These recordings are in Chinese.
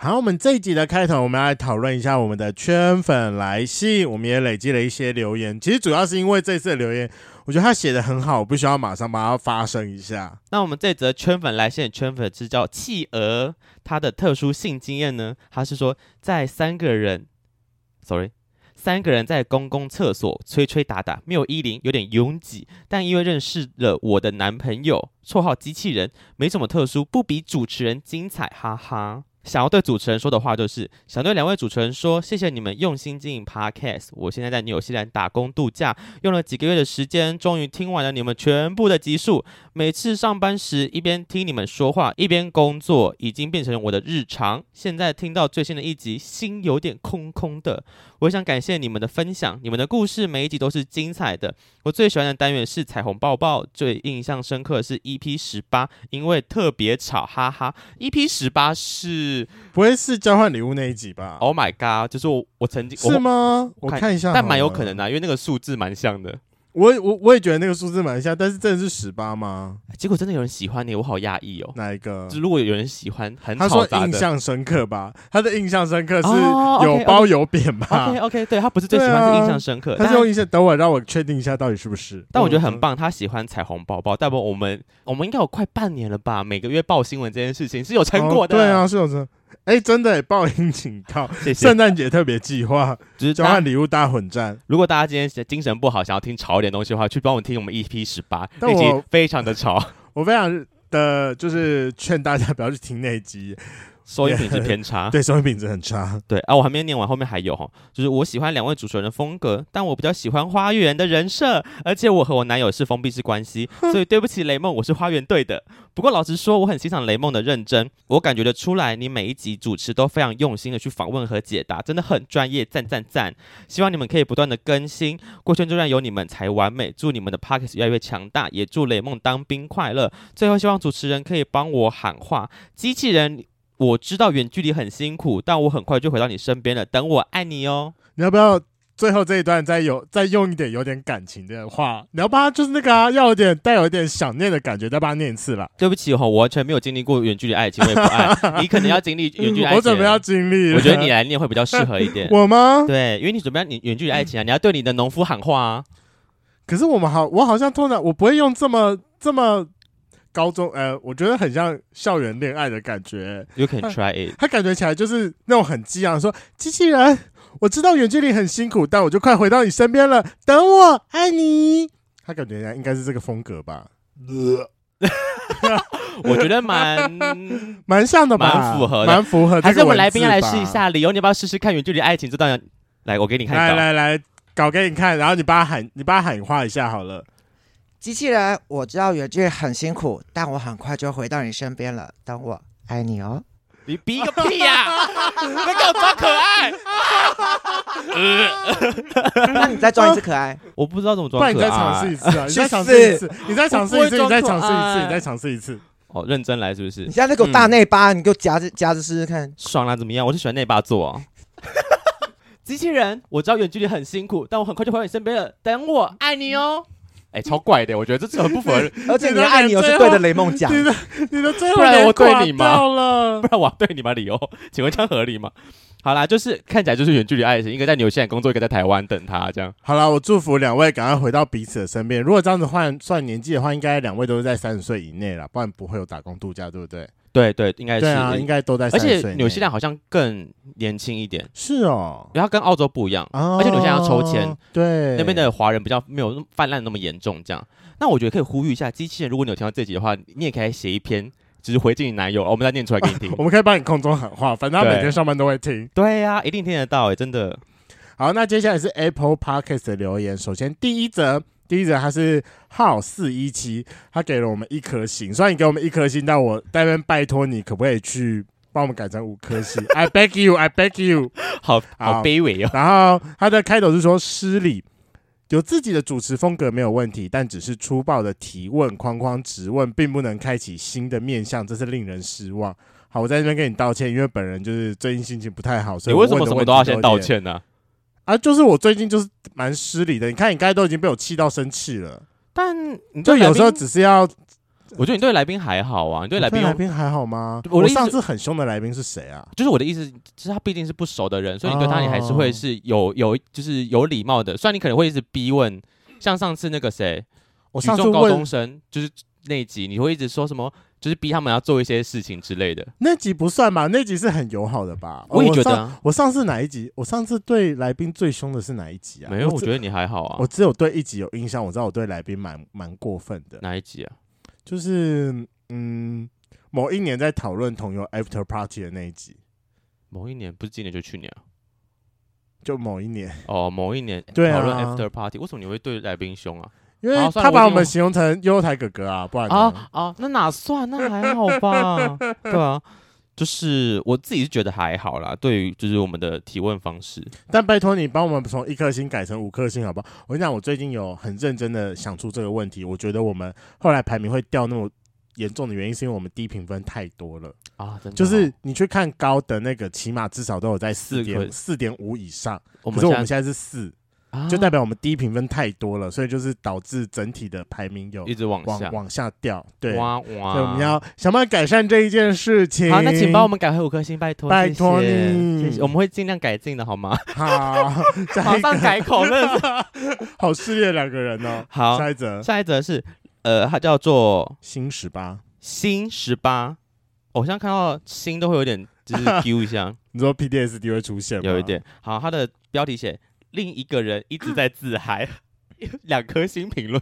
好，我们这一集的开头，我们来讨论一下我们的圈粉来信。我们也累积了一些留言，其实主要是因为这次的留言，我觉得他写得很好，我必须要马上把它发声一下。那我们这则圈粉来信的圈粉是叫企鹅，他的特殊性经验呢，他是说在三个人，sorry，三个人在公共厕所吹吹打打，没有衣领，有点拥挤，但因为认识了我的男朋友，绰号机器人，没什么特殊，不比主持人精彩，哈哈。想要对主持人说的话就是，想对两位主持人说，谢谢你们用心经营 Podcast。我现在在纽西兰打工度假，用了几个月的时间，终于听完了你们全部的集数。每次上班时一边听你们说话，一边工作，已经变成我的日常。现在听到最新的一集，心有点空空的。我想感谢你们的分享，你们的故事每一集都是精彩的。我最喜欢的单元是彩虹抱抱，最印象深刻的是 EP 十八，因为特别吵，哈哈。EP 十八是不会是交换礼物那一集吧？Oh my god！就是我我曾经是吗？我，我看一下，但蛮有可能的，因为那个数字蛮像的。我我我也觉得那个数字蛮像，但是真的是十八吗？结果真的有人喜欢你，我好讶异哦。哪一个？就如果有人喜欢，很他说印象深刻吧？他的印象深刻是有褒有贬吧？OK OK，, 对他不是最喜欢，啊、是印象深刻。他是用印象，等我让我确定一下到底是不是。但我觉得很棒，他喜欢彩虹宝宝。代表我们我们应该有快半年了吧？每个月报新闻这件事情是有成果的。哦、对啊，是有成。哎、欸，真的，报应警告，圣诞节特别计划，就是交换礼物大混战。如果大家今天精神不好，想要听潮一点东西的话，去帮我听我们 EP 十八，那集非常的潮。我非常的就是劝大家不要去听那集。收音品质偏差，对，收音品质很差。对啊，我还没念完，后面还有哈，就是我喜欢两位主持人的风格，但我比较喜欢花园的人设，而且我和我男友是封闭式关系，所以对不起雷梦，我是花园队的。不过老实说，我很欣赏雷梦的认真，我感觉得出来，你每一集主持都非常用心的去访问和解答，真的很专业，赞赞赞！希望你们可以不断的更新，过圈就算有你们才完美。祝你们的 Podcast 越来越强大，也祝雷梦当兵快乐。最后，希望主持人可以帮我喊话，机器人。我知道远距离很辛苦，但我很快就回到你身边了。等我爱你哦。你要不要最后这一段再有再用一点有点感情的话？你要不要就是那个啊，要有点带有一点想念的感觉，再把它念一次啦。对不起哈，我完全没有经历过远距离爱情，我也不爱。你可能要经历远距离爱情。我准备要经历。我觉得你来念会比较适合一点。我吗？对，因为你准备要你远距离爱情啊，你要对你的农夫喊话啊。可是我们好，我好像通常我不会用这么这么。高中，呃，我觉得很像校园恋爱的感觉。You can try it。他感觉起来就是那种很激昂，说机器人，我知道远距离很辛苦，但我就快回到你身边了，等我，爱你。他感觉应该是这个风格吧？我觉得蛮 蛮像的吧，蛮符合的，蛮符合。还是我们来宾要来试一下，理由你要不要试试看远距离爱情这段？来，我给你看。来来来，搞给你看，然后你帮他喊，你帮他喊话一下好了。机器人，我知道远距离很辛苦，但我很快就回到你身边了。等我，爱你哦。你逼个屁呀！你给我装可爱。那你再装一次可爱。我不知道怎么装可爱。你再尝试一次啊！你再尝试一次，你再尝试一次，你再尝试一次，你再尝试一次。哦，认真来是不是？你现在给我大内八，你给我夹着夹着试试看。爽了怎么样？我是喜欢内八做啊。机器人，我知道远距离很辛苦，但我很快就回到你身边了。等我，爱你哦。哎、欸，超怪的，我觉得这是很不符合。而且你的爱你，又是对着雷梦讲。你的你的最后不然我对你吗？不然我对你吗？理由，请问这样合理吗？好啦，就是看起来就是远距离爱情，一个在纽西兰工作，一个在台湾等他，这样。好啦，我祝福两位赶快回到彼此的身边。如果这样子换算年纪的话，应该两位都是在三十岁以内了，不然不会有打工度假，对不对？对对，应该是，对啊，应该都在。而且纽西兰好像更年轻一点，是哦，然后跟澳洲不一样，哦、而且纽西兰要抽签，对，那边的华人比较没有泛滥那么严重，这样。那我觉得可以呼吁一下机器人，如果你有听到这集的话，你也可以写一篇，只是回敬你男友，我们再念出来给你听。我们可以帮你空中喊话，反正他每天上班都会听。对呀、啊，一定听得到诶，真的。好，那接下来是 Apple Podcast 的留言。首先第一则，第一则他是号四一七，他给了我们一颗星。虽然你给我们一颗星，但我在这边拜托你，可不可以去？帮我们改成五颗星。I beg you, I beg you，好好卑微哦。然后他的开头是说失礼，有自己的主持风格没有问题，但只是粗暴的提问、框框质问，并不能开启新的面向，这是令人失望。好，我在这边跟你道歉，因为本人就是最近心情不太好，所以我你为什么什么都要先道歉呢、啊？啊，就是我最近就是蛮失礼的。你看，你刚才都已经被我气到生气了，但你就有时候只是要，我觉得你对来宾还好啊，你对来宾来宾还好吗？我，我上次很凶的来宾是谁啊？就是我的意思，就是他毕竟是不熟的人，所以你对他你还是会是有有就是有礼貌的。虽然你可能会一直逼问，像上次那个谁，我上次高中生就是那一集，你会一直说什么？就是逼他们要做一些事情之类的。那集不算吧？那集是很友好的吧？我也觉得、我。我上次哪一集？我上次对来宾最凶的是哪一集啊？没有，我觉得你还好啊。我只有对一集有印象，我知道我对来宾蛮蛮过分的。哪一集啊？就是嗯，某一年在讨论同游 After Party 的那一集。某一年不是今年就去年啊？就某一年哦，某一年对讨论 After Party，为什么你会对来宾凶啊？因为他把我们形容成悠悠台哥哥啊，不然啊啊，那哪算？那还好吧？对啊，就是我自己是觉得还好啦。对于就是我们的提问方式，但拜托你帮我们从一颗星改成五颗星，好不好？我跟你讲，我最近有很认真的想出这个问题。我觉得我们后来排名会掉那么严重的原因，是因为我们低评分太多了啊！真的，就是你去看高的那个，起码至少都有在四点四点五以上，可是我们现在是四。就代表我们低评分太多了，所以就是导致整体的排名有一直往下往下掉。对，哇哇！所以我们要想办法改善这一件事情。好，那请帮我们改回五颗星，拜托，拜托你谢谢，我们会尽量改进的，好吗？好，马上改口，了 好事业两个人哦。好，下一则，下一则是呃，它叫做新十八，新十八。我现在看到新都会有点就是 丢一下。你说 PDSD 会出现吗？有一点。好，它的标题写。另一个人一直在 自嗨，两颗星评论，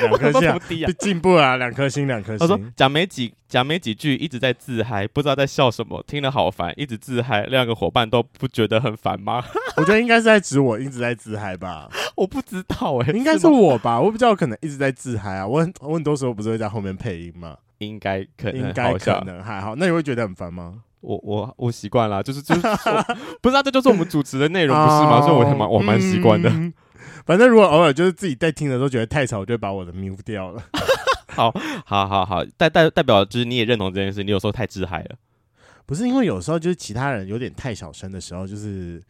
两颗星、进步啊，两颗星，两颗星。他说讲没几讲没几句，一直在自嗨，不知道在笑什么，听了好烦，一直自嗨，两个伙伴都不觉得很烦吗？我觉得应该是在指我一直在自嗨吧，我不知道哎、欸，应该是我吧，我比较可能一直在自嗨啊，我很我很多时候不是会在后面配音吗？应该可能，应该可能还好，那你会觉得很烦吗？我我我习惯了，就是就是，不是啊，这就是我们主持的内容，不是吗？所以我还蛮我蛮习惯的、嗯。反正如果偶尔就是自己在听的时候觉得太吵，我就会把我的 mute 掉了。好，好，好，好，代代代表就是你也认同这件事，你有时候太自嗨了。不是因为有时候就是其他人有点太小声的时候，就是。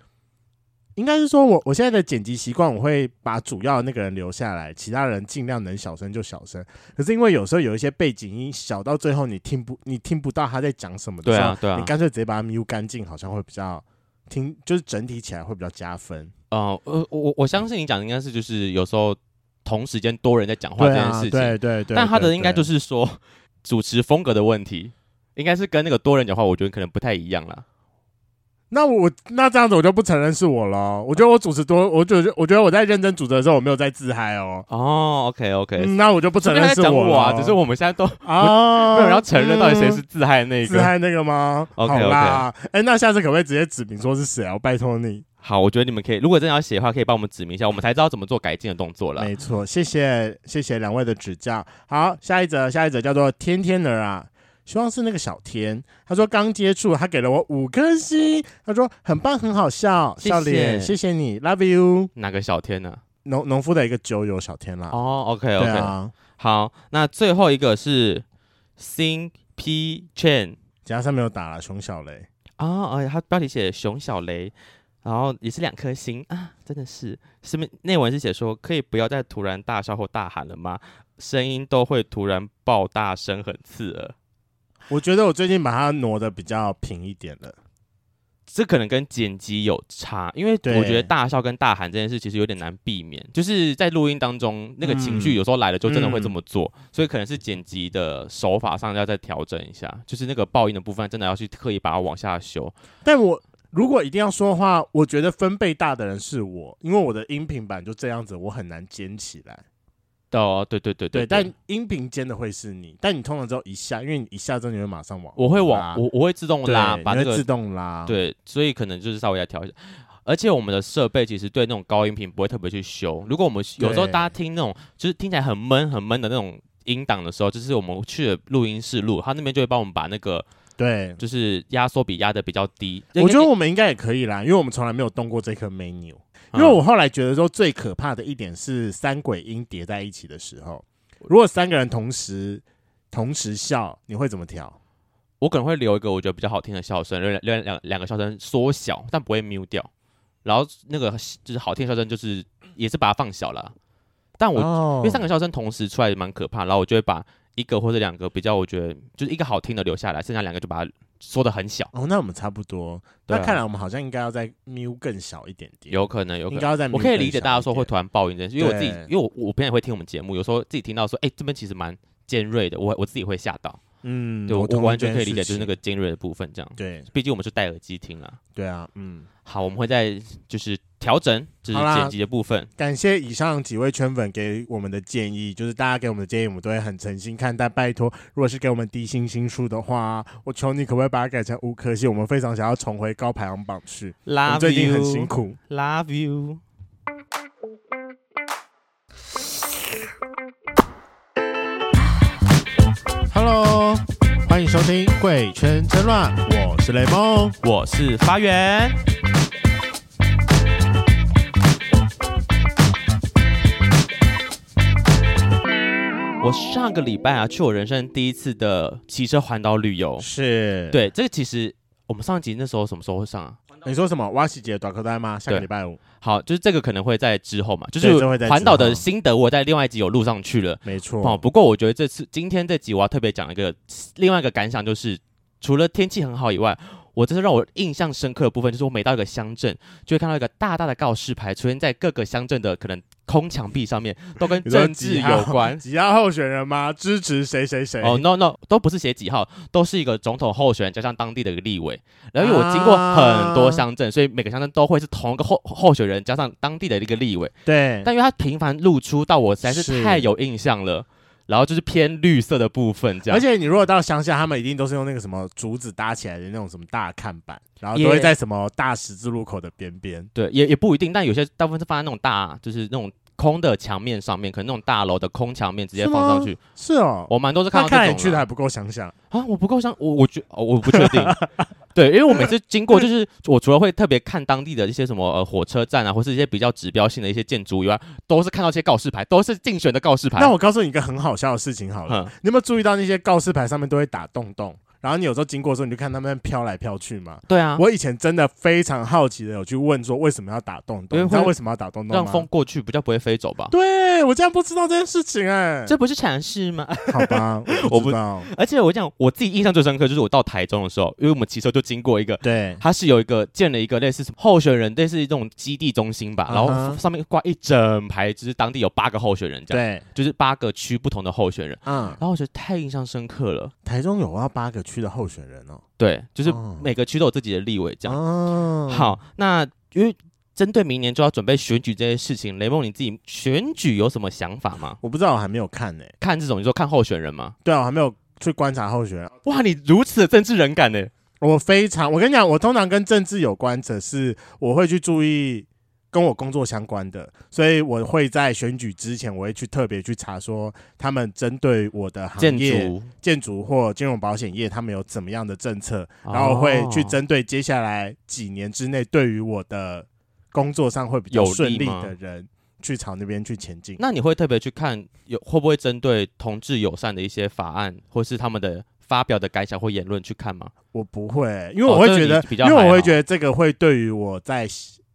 应该是说我，我我现在的剪辑习惯，我会把主要的那个人留下来，其他人尽量能小声就小声。可是因为有时候有一些背景音小到最后你听不你听不到他在讲什么的时候，对啊对啊，你干脆直接把它 mute 干净，好像会比较听，就是整体起来会比较加分。哦、呃，我我我相信你讲的应该是就是有时候同时间多人在讲话这件事情，对、啊、对对对。但他的应该就是说 主持风格的问题，应该是跟那个多人讲话，我觉得可能不太一样啦。那我那这样子我就不承认是我了。我觉得我主持多，我觉得我觉得我在认真主持的时候，我没有在自嗨哦。哦，OK OK，、嗯、那我就不承认是我，我啊。只是我们现在都啊，没有人要承认到底谁是自嗨那个、嗯、自嗨那个吗？OK OK，哎、欸，那下次可不可以直接指明说是谁啊？我拜托你。好，我觉得你们可以，如果真的要写的话，可以帮我们指明一下，我们才知道怎么做改进的动作了。没错，谢谢谢谢两位的指教。好，下一则下一则叫做天天儿啊。希望是那个小天，他说刚接触，他给了我五颗星，他说很棒，很好笑，谢谢笑脸，谢谢你，Love you。哪个小天呢、啊？农农夫的一个酒友小天啦。哦，OK OK，、啊、好，那最后一个是 Sing P Chen，加上没有打了熊小雷哦，哎，他标题写熊小雷，然后也是两颗星啊，真的是，是不是内文是写说可以不要再突然大笑或大喊了吗？声音都会突然爆大声，很刺耳。我觉得我最近把它挪的比较平一点了，这可能跟剪辑有差，因为我觉得大笑跟大喊这件事其实有点难避免，就是在录音当中那个情绪有时候来了就真的会这么做，嗯嗯、所以可能是剪辑的手法上要再调整一下，就是那个爆音的部分真的要去刻意把它往下修。但我如果一定要说的话，我觉得分贝大的人是我，因为我的音频版就这样子，我很难尖起来。哦，对对对对，对，但音频间的会是你，但你通常之后一下，因为你一下之后你会马上往，我会往我我会自动拉，把那个自动拉，对，所以可能就是稍微要调一下。而且我们的设备其实对那种高音频不会特别去修。如果我们有时候大家听那种就是听起来很闷很闷的那种音档的时候，就是我们去了录音室录，他那边就会帮我们把那个对，就是压缩比压的比较低。我觉得我们应该也可以啦，因为我们从来没有动过这颗 menu。因为我后来觉得说最可怕的一点是三轨音叠在一起的时候，如果三个人同时同时笑，你会怎么调？我可能会留一个我觉得比较好听的笑声，留两两两个笑声缩小，但不会 mute 掉。然后那个就是好听的笑声，就是也是把它放小了。但我、哦、因为三个笑声同时出来也蛮可怕，然后我就会把一个或者两个比较我觉得就是一个好听的留下来，剩下两个就把它缩的很小。哦，那我们差不多。那看来我们好像应该要再 mute 更小一点点。有可能，有可能。应该要再我可以理解大家说会突然抱怨这件事，因为我自己因为我我平常也会听我们节目，有时候自己听到说，哎、欸，这边其实蛮尖锐的，我我自己会吓到。嗯，对我我完全可以理解，就是那个尖锐的部分这样。对，毕竟我们是戴耳机听了。对啊，嗯。好，我们会在就是调整，就是剪辑的部分。感谢以上几位圈粉给我们的建议，就是大家给我们的建议，我们都会很诚心看待。拜托，如果是给我们低星星数的话，我求你可不可以把它改成五颗星？我们非常想要重回高排行榜去。Love you，最近很辛苦。Love you。Hello，欢迎收听《贵圈真乱》，我是雷梦，我是发源。我上个礼拜啊，去我人生第一次的骑车环岛旅游。是，对，这个其实我们上集那时候什么时候会上啊？你说什么？挖西节短课单吗？下个礼拜五。好，就是这个可能会在之后嘛，就是环岛的心得，我在另外一集有录上去了。没错。哦，不过我觉得这次今天这集我要特别讲一个另外一个感想，就是除了天气很好以外。我这是让我印象深刻的部分，就是我每到一个乡镇，就会看到一个大大的告示牌出现在各个乡镇的可能空墙壁上面，都跟政治有关。几号候选人吗？支持谁谁谁？哦、oh,，no no，都不是写几号，都是一个总统候选人加上当地的一个立委。然后因为我经过很多乡镇，啊、所以每个乡镇都会是同一个候候选人加上当地的一个立委。对。但因为他频繁露出，到我实在是太有印象了。然后就是偏绿色的部分，这样。而且你如果到乡下，他们一定都是用那个什么竹子搭起来的那种什么大看板，然后都会在什么大十字路口的边边。对，也也不一定，但有些大部分是放在那种大，就是那种空的墙面上面，可能那种大楼的空墙面直接放上去。是，是哦，我蛮多是看到这种。看来你去的还不够乡下啊！我不够想，我我觉我不确定。对，因为我每次经过，就是我除了会特别看当地的一些什么呃火车站啊，或是一些比较指标性的一些建筑以外，都是看到一些告示牌，都是竞选的告示牌。那我告诉你一个很好笑的事情好了，你有没有注意到那些告示牌上面都会打洞洞？然后你有时候经过的时候，你就看他们飘来飘去嘛。对啊，我以前真的非常好奇的有去问说，为什么要打洞洞？你知道为什么要打洞洞？让风过去，比较不会飞走吧？对，我竟然不知道这件事情哎、欸，这不是常识吗？好吧，我不知道。而且我讲我自己印象最深刻就是我到台中的时候，因为我们骑车就经过一个，对，它是有一个建了一个类似什么候选人，类似这种基地中心吧，uh -huh. 然后上面挂一整排，就是当地有八个候选人这样，对，就是八个区不同的候选人，嗯，然后我觉得太印象深刻了。台中有要八个区的候选人哦。对，就是每个区都有自己的立委这样。哦、好，那因为针对明年就要准备选举这些事情，雷梦你自己选举有什么想法吗？我不知道，我还没有看呢、欸。看这种，你说看候选人吗？对啊，我还没有去观察候选人。哇，你如此的政治人感呢？我非常，我跟你讲，我通常跟政治有关者是，我会去注意。跟我工作相关的，所以我会在选举之前，我会去特别去查说他们针对我的行业、建筑、建筑或金融保险业，他们有怎么样的政策，然后会去针对接下来几年之内对于我的工作上会比较顺利的人，去朝那边去前进。那你会特别去看有会不会针对同志友善的一些法案，或是他们的发表的感想或言论去看吗？我不会，因为我会觉得，因为我会觉得这个会对于我在。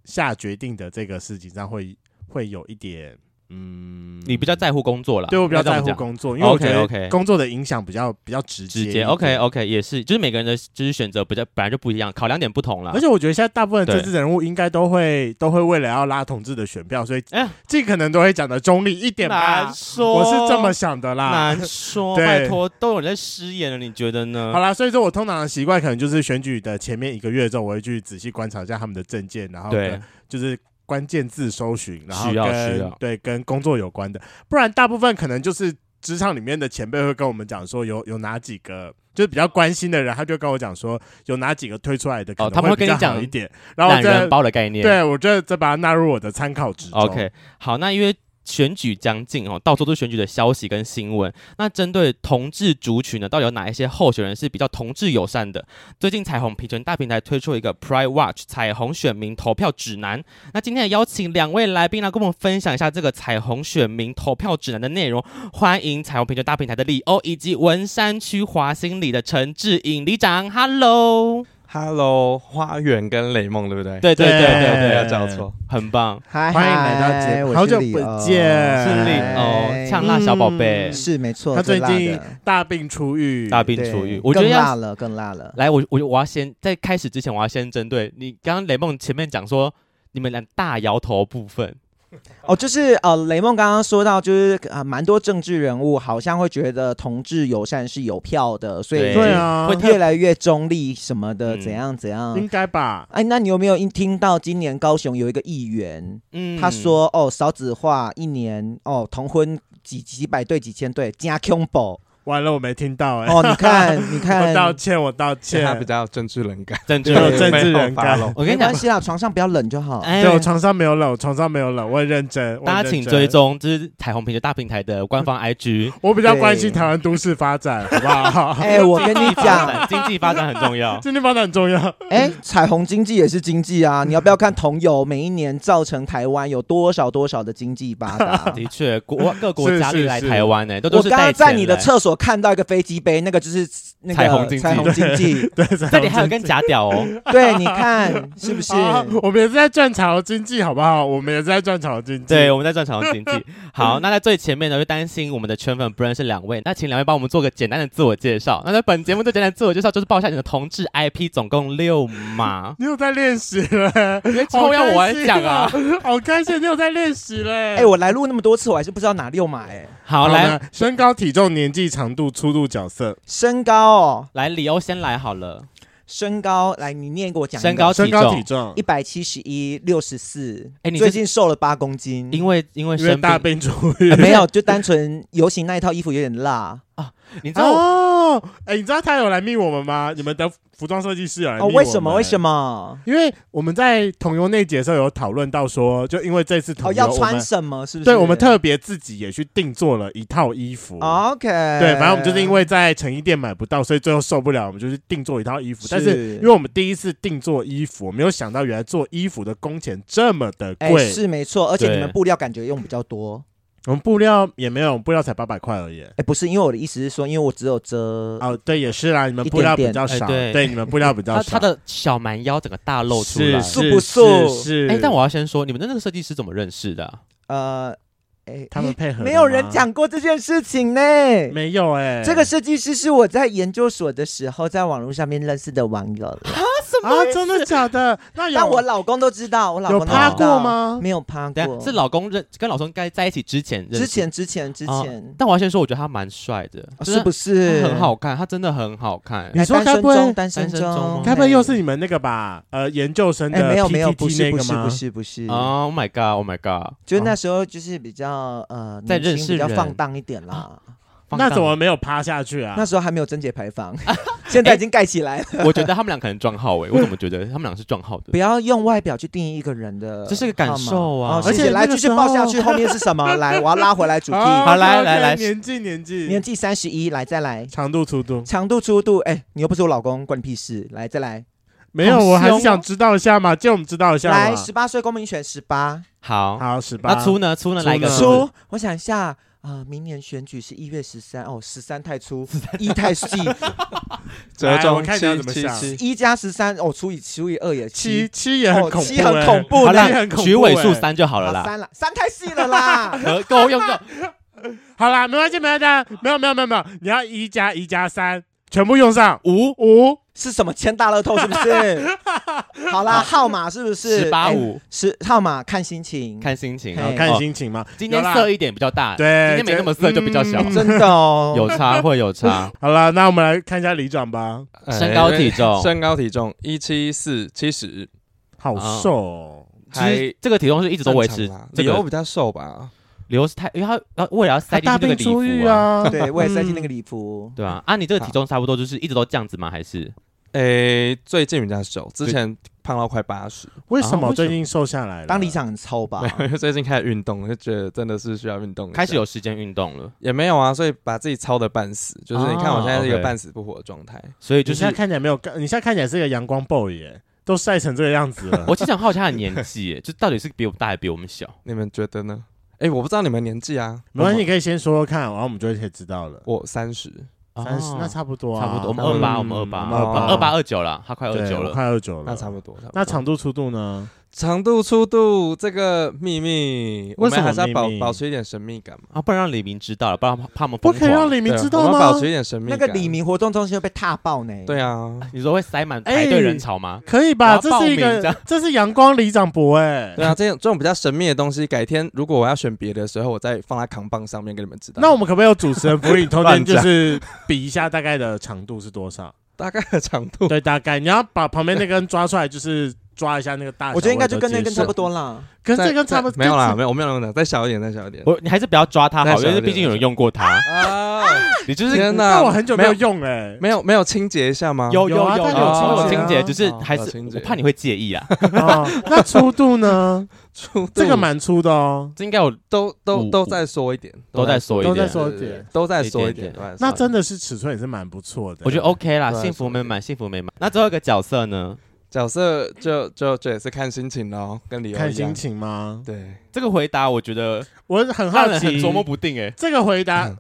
下决定的这个事情上会会有一点，嗯，你比较在乎工作了，对，我比较在乎工作，因为我觉得工作的影响比较比较直接。直接，OK OK，也是，就是每个人的就是选择比较本来就不一样，考量点不同了。而且我觉得现在大部分政治人物应该都会都会为了要拉同志的选票，所以尽可能都会讲的中立一点吧。难说，我是这么想的啦。难说，拜托，都有人在失言了，你觉得呢？好啦，所以说我通常的习惯可能就是选举的前面一个月之后，我会去仔细观察一下他们的政见，然后对，就是。关键字搜寻，然后跟对跟工作有关的，不然大部分可能就是职场里面的前辈会跟我们讲说有有哪几个就是比较关心的人，他就跟我讲说有哪几个推出来的可能会比较好一点，哦、然后懒人包的概念，对我觉得再把它纳入我的参考值。OK，好，那因为。选举将近哦，到处都是选举的消息跟新闻。那针对同志族群呢，到底有哪一些候选人是比较同志友善的？最近彩虹平权大平台推出一个 Pride Watch 彩虹选民投票指南。那今天也邀请两位来宾来跟我们分享一下这个彩虹选民投票指南的内容。欢迎彩虹平权大平台的李欧以及文山区华兴里的陈志颖里长。Hello。Hello，花园跟雷梦对不对？对对对对对，对，要叫错，很棒。嗨，欢迎来到节目，好久不见，是里欧，呛辣小宝贝，是没错。他最近大病初愈，大病初愈，我觉得更辣了，更辣了。来，我我我要先在开始之前，我要先针对你刚刚雷梦前面讲说你们俩大摇头部分。哦，就是呃，雷梦刚刚说到，就是啊，蛮多政治人物好像会觉得同志友善是有票的，所以对啊，会越来越中立什么的，怎样怎样，应该吧？哎，那你有没有听到今年高雄有一个议员，嗯，他说哦，少子化一年哦，同婚几几百对几千对加恐怖。完了，我没听到哎、欸。哦，你看，你看，我道歉，我道歉。他比较政治冷感，政治政治冷感。我跟你讲，没关系啦，床上不要冷就好。哎，对，我床上没有冷，我床上没有冷，我很认真。大家请追踪，这是彩虹平台大平台的官方 IG。我比较关心台湾都市发展，好不好？哎，我跟你讲，经济发展很重要，经济发展很重要。哎，彩虹经济也是经济啊，你要不要看同友每一年造成台湾有多少多少的经济发达？的确，国各国家里来台湾呢，都我刚刚在你的厕所看到一个飞机。杯那个就是那个彩虹经济，彩虹经济，对，这里还有根假屌哦。对，你看是不是？我们也是在赚彩虹经济，好不好？我们也是在赚彩虹经济。对，我们在赚彩虹经济。好，那在最前面呢，就担心我们的圈粉不认识两位，那请两位帮我们做个简单的自我介绍。那在本节目最简单的自我介绍就是报一下你的同志 IP，总共六码。你有在练习了？别抽要我来讲啊！好开心，你有在练习嘞！哎，我来录那么多次，我还是不知道哪六码哎。好，来，身高、体重、年纪、长度、粗度、角色。身高哦，来，李欧先来好了。身高，来，你念给我讲。身高、身高、体重，一百七十一，六十四。哎，你最近瘦了八公斤，因为因为生大病初愈。没有，就单纯游行那一套衣服有点辣啊。你知道哦？哎，你知道他有来密我们吗？你们的服装设计师有来密我们。为什么？为什么？因为我们在同游那节的时候有讨论到说，就因为这次同游要穿什么，是不是？对，我们特别自己也去定做了一套衣服。OK，对，反正我们就是因为在成衣店买不到，所以最后受不了，我们就去定做一套衣服。但是因为我们第一次定做衣服，我没有想到原来做衣服的工钱这么的贵。是没错，而且你们布料感觉用比较多。我们布料也没有，布料才八百块而已。哎，不是，因为我的意思是说，因为我只有遮哦，对，也是啦，你们布料比较少，对，你们布料比较少。他的小蛮腰整个大露出来，是不是？是。哎，但我要先说，你们的那个设计师怎么认识的？呃，哎，他们配合，没有人讲过这件事情呢。没有哎，这个设计师是我在研究所的时候在网络上面认识的网友了。啊，真的假的？那但我老公都知道，我老公有趴过吗？没有趴过。是老公认跟老公该在一起之前认识，之前之前之前。但我要先说，我觉得他蛮帅的，是不是？很好看，他真的很好看。你说该不会单身中？该不会又是你们那个吧？呃，研究生的？没有没有，不是不是不是不是。Oh my god！Oh my god！就那时候就是比较呃，在认识比较放荡一点啦。那怎么没有趴下去啊？那时候还没有贞节牌坊，现在已经盖起来了。我觉得他们俩可能撞号诶，我怎么觉得他们俩是撞号的？不要用外表去定义一个人的，这是个感受啊。而且来继续抱下去，后面是什么？来，我要拉回来主题。好，来来来，年纪年纪年纪三十一，来再来。长度粗度，长度粗度，哎，你又不是我老公，关你屁事。来再来，没有，我还是想知道一下嘛，借我们知道一下。来，十八岁公民选，十八。好好，十八。那粗呢？粗呢？来一个粗。我想一下。啊，明年选举是一月十三哦，十三太粗，一太细，折中看你要怎么想。一加十三哦，除以除以二也七，七也很恐怖，七很恐怖，好了，取尾数三就好了啦，三了，三太细了啦，够用够，好啦，没关系，没关系，没有没有没有没有，你要一加一加三。全部用上。五。五。是什么？签大乐透是不是？好啦，号码是不是？十八五。十号码看心情，看心情，看心情嘛？今天色一点比较大，对，今天没那么色就比较小，真的哦，有差会有差。好了，那我们来看一下李长吧，身高体重，身高体重一七四七十，好瘦，还这个体重是一直都维持，里欧比较瘦吧。流是太，因为他呃为了要塞进那个礼服啊，对，为了塞进那个礼服，对啊？啊，你这个体重差不多就是一直都这样子吗？还是诶，最近比较瘦，之前胖到快八十。为什么最近瘦下来了？当理想很超吧？最近开始运动，就觉得真的是需要运动。开始有时间运动了，也没有啊，所以把自己操的半死，就是你看我现在是一个半死不活的状态。所以就是你现在看起来没有，你现在看起来是一个阳光 boy 耶，都晒成这个样子了。我其实很好奇他的年纪耶，就到底是比我们大还是比我们小？你们觉得呢？哎，我不知道你们年纪啊，没关系，你可以先说说看，然后我们就可以知道了。我三十，三十、哦那差不多啊，差不多，我们嗯二八，我们二八，我们二八二八二九了，他快二对我九了。快二九了，那差不多。差不多那长度粗度呢？长度粗度这个秘密，我为什么们还是要保密保持一点神秘感嘛。啊，不然让李明知道了，不然怕我们不可以让李明对知道吗？我们保持一点神秘感。那个李明活动中心会被踏爆呢。对啊，你说会塞满排队人潮吗？可以吧？我要这是一个这样，这是阳光里长伯哎。对啊，这种这种比较神秘的东西，改天如果我要选别的时候，我再放在扛棒上面给你们知道。那我们可不可以有主持人福利通乱天，讲就是比一下大概的长度是多少？大概的长度，对，大概你要把旁边那根抓出来，就是抓一下那个大小。我觉得应该就跟那根差不多，多啦。跟再这根差不多。没有啦，没有，我没有用的，再小一点，再小一点。我你还是不要抓它好，因为毕竟有人用过它。啊，你就是天哪！那我很久没有用哎。没有没有清洁一下吗？有有啊有它有清洁啊清洁，只是哦还是我怕你会介意啊。哦，那粗度呢？粗度这个蛮粗的哦。这应该有都都都再缩一点，都再缩一点都再缩一点，都再缩一点那真的是尺寸也是蛮不错的。我觉得 OK 啦，幸福美满，幸福美满。那最后一个角色呢？角色就就这也是看心情咯，跟理由一样看心。情吗？对，这个回答我觉得我很好奇，很琢磨不定哎。这个回答，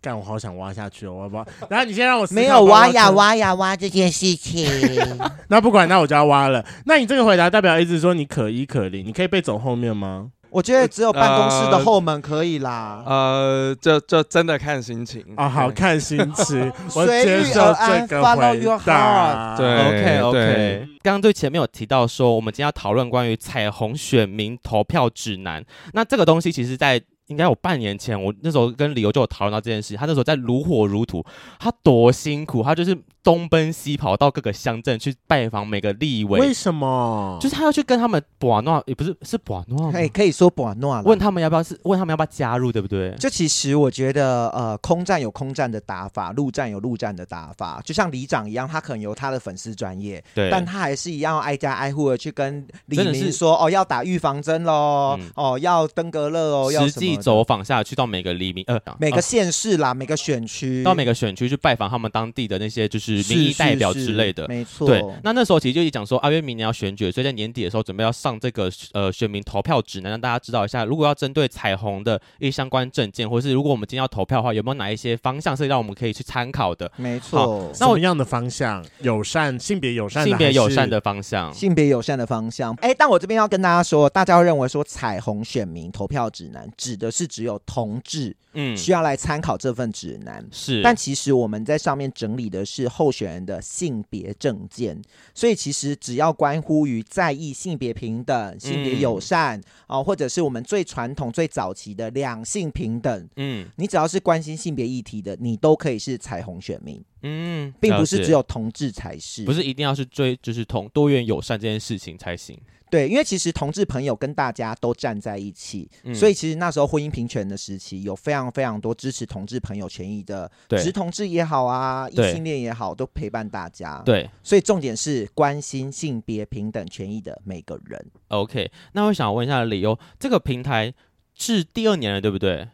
干我好想挖下去哦，我要不要？然后你先让我没有挖呀挖呀挖这件事情。那不管，那我就要挖了。那你这个回答代表意思说你可一可零，你可以被走后面吗？我觉得只有办公室的后门可以啦。呃，就就真的看心情啊，好看心情，我随接受遇而安这个 follow 回 your 答。对 OK 对 OK，刚刚最前面有提到说，我们今天要讨论关于彩虹选民投票指南。那这个东西其实，在应该有半年前，我那时候跟理由就有讨论到这件事。他那时候在如火如荼，他多辛苦，他就是东奔西跑到各个乡镇去拜访每个立委，为什么？就是他要去跟他们博诺，也不是是博诺哎，可以说博诺了。问他们要不要是问他们要不要加入，对不对？就其实我觉得，呃，空战有空战的打法，陆战有陆战的打法。就像里长一样，他可能有他的粉丝专业，对，但他还是一样挨家挨户的去跟李明说，哦，要打预防针喽，嗯哦，要登革热哦，要实际走访下去到每个黎明，呃，每个呃县市啦，每个选区，到每个选区去拜访他们当地的那些就是是民意代表之类的是。没错。对，那那时候其实就一讲说，啊，因为明年要选举，所以在年底的时候准备要上这个呃选民投票指南，让大家知道一下，如果要针对彩虹的一些相关证件，或是如果我们今天要投票的话，有没有哪一些方向是让我们可以去参考的？没错。那。什么样的方向？友善、性别友善性，别友善的方向。性别友善的方向，哎，但我这边要跟大家说，大家会认为说彩虹选民投票指南指的是只有同志嗯，需要来参考这份指南，是，但其实我们在上面整理的是候选人的性别证件，所以其实只要关乎于在意性别平等、性别友善啊、呃，或者是我们最传统、最早期的两性平等，嗯。你只要是关心性别议题的，你都可以是彩虹选民，嗯，并不是只有同志才是，不是一定要是追就是同多元友善这件事情才行。对，因为其实同志朋友跟大家都站在一起，嗯所以其实那时候婚姻平权的时期，有非常非常多支持同志朋友权益的，对直同志也好啊，异性恋也好，都陪伴大家。，对所以重点是关心性别平等权益的每个人。，OK，那我想问一下理由，这个平台是第二年了，对不对？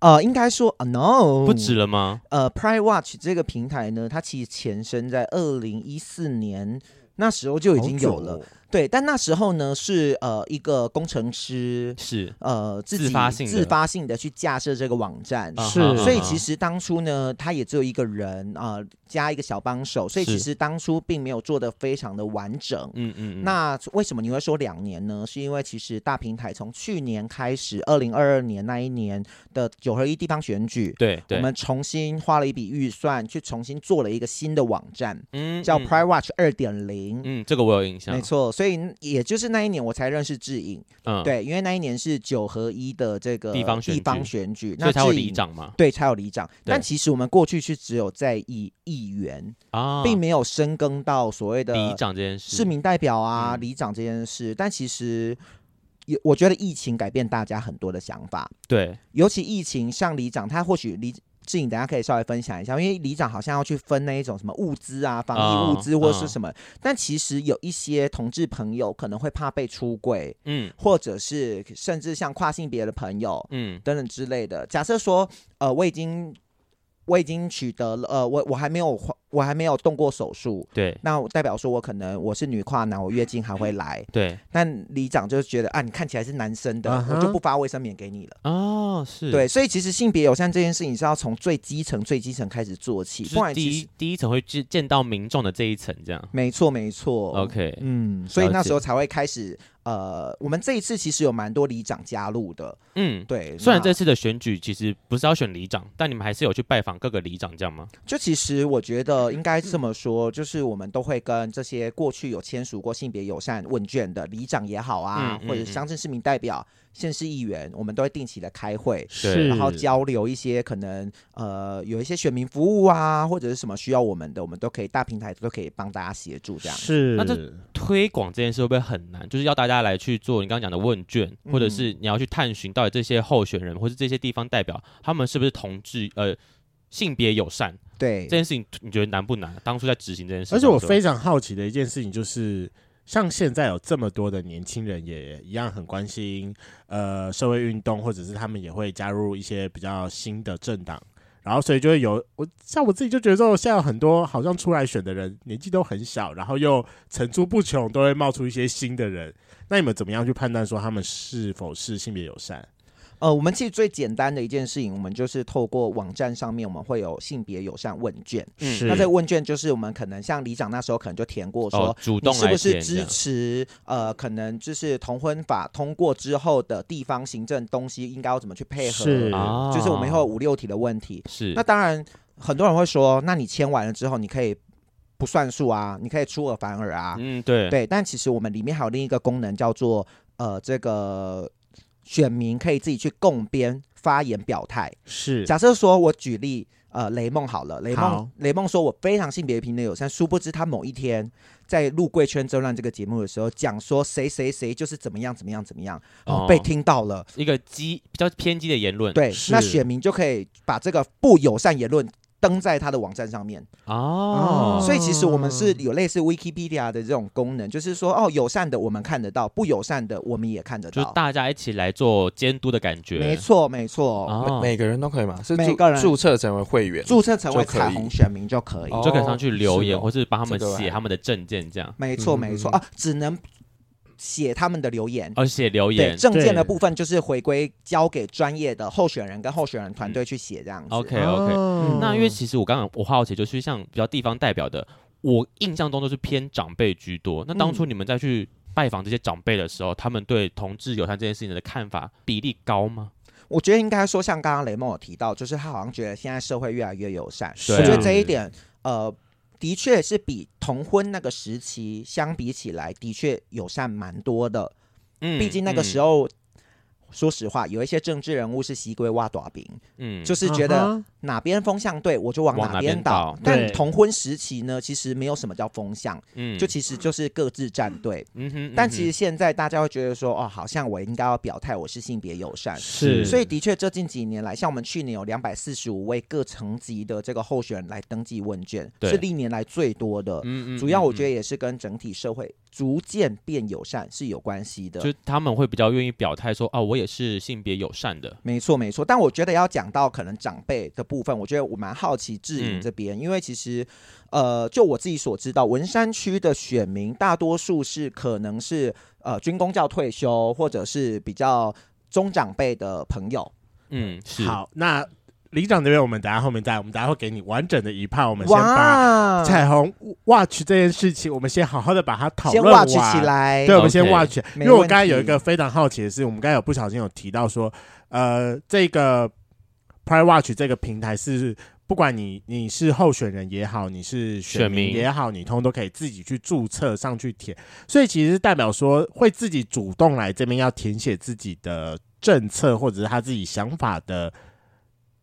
呃，应该说、呃、，no，不止了吗？呃，Pride Watch 这个平台呢，它其实前身在二零一四年那时候就已经有了。哦对，但那时候呢是呃一个工程师是呃自己自发性的自发性的去架设这个网站。是所以其实当初呢，他也只有一个人啊、呃，加一个小帮手，所以其实当初并没有做的非常的完整。嗯嗯，嗯那为什么你会说两年呢？是因为其实大平台从去年开始，二零二二年那一年的九合一地方选举，对对，我们重新花了一笔预算去重新做了一个新的网站，嗯叫嗯 Pride Watch 二点零。嗯，这个我有印象，没错，所以也就是那一年我才认识智颖，嗯，，对，因为那一年是九合一的这个地方选举地方选举，所以才有里长嘛，对，才有里长。但其实我们过去是只有在议议员，啊，并没有深耕到所谓的里长这件事，市民代表啊、嗯里长这件事。但其实也，我觉得疫情改变大家很多的想法，对，尤其疫情，像里长，他或许里志颖等下可以稍微分享一下，因为里长好像要去分那一种什么物资啊，防疫物资或者是什么，哦哦、但其实有一些同志朋友可能会怕被出柜，嗯，或者是甚至像跨性别的朋友，嗯，等等之类的。假设说，呃，我已经。我已经取得了，呃，我我还没有，我还没有动过手术，对，那代表说我可能我是女跨男，我月经还会来，对，但里长就觉得啊，你看起来是男生的，uh huh. 我就不发卫生棉给你了，哦，是对，所以其实性别友善这件事情是要从最基层、最基层开始做起，不然第一第一层会见见到民众的这一层，这样，没错没错，OK，嗯，所以那时候才会开始。呃，我们这一次其实有蛮多里长加入的，嗯，对。虽然这次的选举其实不是要选里长，但你们还是有去拜访各个里长，这样吗？就其实我觉得应该这么说，就是我们都会跟这些过去有签署过性别友善问卷的里长也好啊，或者乡镇市民代表。县市议员，我们都会定期的开会，是然后交流一些可能呃有一些选民服务啊，或者是什么需要我们的，我们都可以大平台都可以帮大家协助这样。是，那这推广这件事会不会很难？就是要大家来去做你刚刚讲的问卷，或者是你要去探寻到底这些候选人或是这些地方代表他们是不是同志呃性别友善？对这件事情，你觉得难不难？当初在执行这件事情，而且我非常好奇的一件事情就是。像现在有这么多的年轻人也一样很关心呃社会运动，或者是他们也会加入一些比较新的政党，然后所以就会有我像我自己就觉得说，现在有很多好像出来选的人年纪都很小，然后又层出不穷，都会冒出一些新的人。那你们怎么样去判断说他们是否是性别友善？呃，我们其实最简单的一件事情，我们就是透过网站上面，我们会有性别友善问卷。嗯，那这个问卷就是我们可能像里长那时候可能就填过说，说、哦、你是不是支持？呃，可能就是同婚法通过之后的地方行政东西应该要怎么去配合？是，就是我们会有五六题的问题。是，那当然很多人会说，那你签完了之后，你可以不算数啊，你可以出尔反尔啊。嗯，对，对。但其实我们里面还有另一个功能叫做呃这个。选民可以自己去共编发言表态。是，假设说我举例，呃，雷梦好了，雷梦雷梦说我非常性别平等友善，殊不知他某一天在录《贵圈争乱》这个节目的时候，讲说谁谁谁就是怎么样怎么样怎么样，哦，被听到了一个激比较偏激的言论。对，那选民就可以把这个不友善言论。登在他的网站上面。哦，所以其实我们是有类似 Wikipedia 的这种功能，就是说哦，友善的我们看得到，不友善的我们也看得到，就大家一起来做监督的感觉。没错，没错，哦、每个人都可以嘛？是每个人。注册成为会员，注册成为彩虹选民就可以，就可以上去留言，或是帮他们写他们的证件，这样。没错，没错。啊，只能。写他们的留言，而写留言，对，证件的部分就是回归交给专业的候选人跟候选人团队去写这样子。OK OK，、嗯、那因为其实我刚刚我好奇，就是像比较地方代表的，我印象中都是偏长辈居多。那当初你们再去拜访这些长辈的时候，嗯、他们对同志友善这件事情的看法比例高吗？我觉得应该说，像刚刚雷梦有提到，就是他好像觉得现在社会越来越友善。我觉得这一点，呃。的确是比同婚那个时期相比起来，的确友善蛮多的。嗯，毕竟那个时候。嗯说实话，有一些政治人物是西归挖短饼，嗯，就是觉得哪边风向对，我就往哪边倒。但同婚时期呢，其实没有什么叫风向，嗯，就其实就是各自站队。嗯哼。但其实现在大家会觉得说，哦，好像我应该要表态，我是性别友善。是。所以的确，这近几年来，像我们去年有两百四十五位各层级的这个候选人来登记问卷，是历年来最多的。嗯嗯。主要我觉得也是跟整体社会逐渐变友善是有关系的。就他们会比较愿意表态说，啊，我。也是性别友善的，没错没错。但我觉得要讲到可能长辈的部分，我觉得我蛮好奇志颖这边，嗯、因为其实呃，就我自己所知道，文山区的选民大多数是可能是呃军工教退休，或者是比较中长辈的朋友。嗯，是。好，那。里长这边，我们等下后面再，我们等下会给你完整的一趴。我们先把彩虹 watch 这件事情，我们先好好的把它讨论完起来。对，我们先 watch，因为我刚才有一个非常好奇的是，我们刚才有不小心有提到说，呃，这个 Pride Watch 这个平台是不管你你是候选人也好，你是选民也好，你通通都可以自己去注册上去填，所以其实代表说会自己主动来这边要填写自己的政策或者是他自己想法的。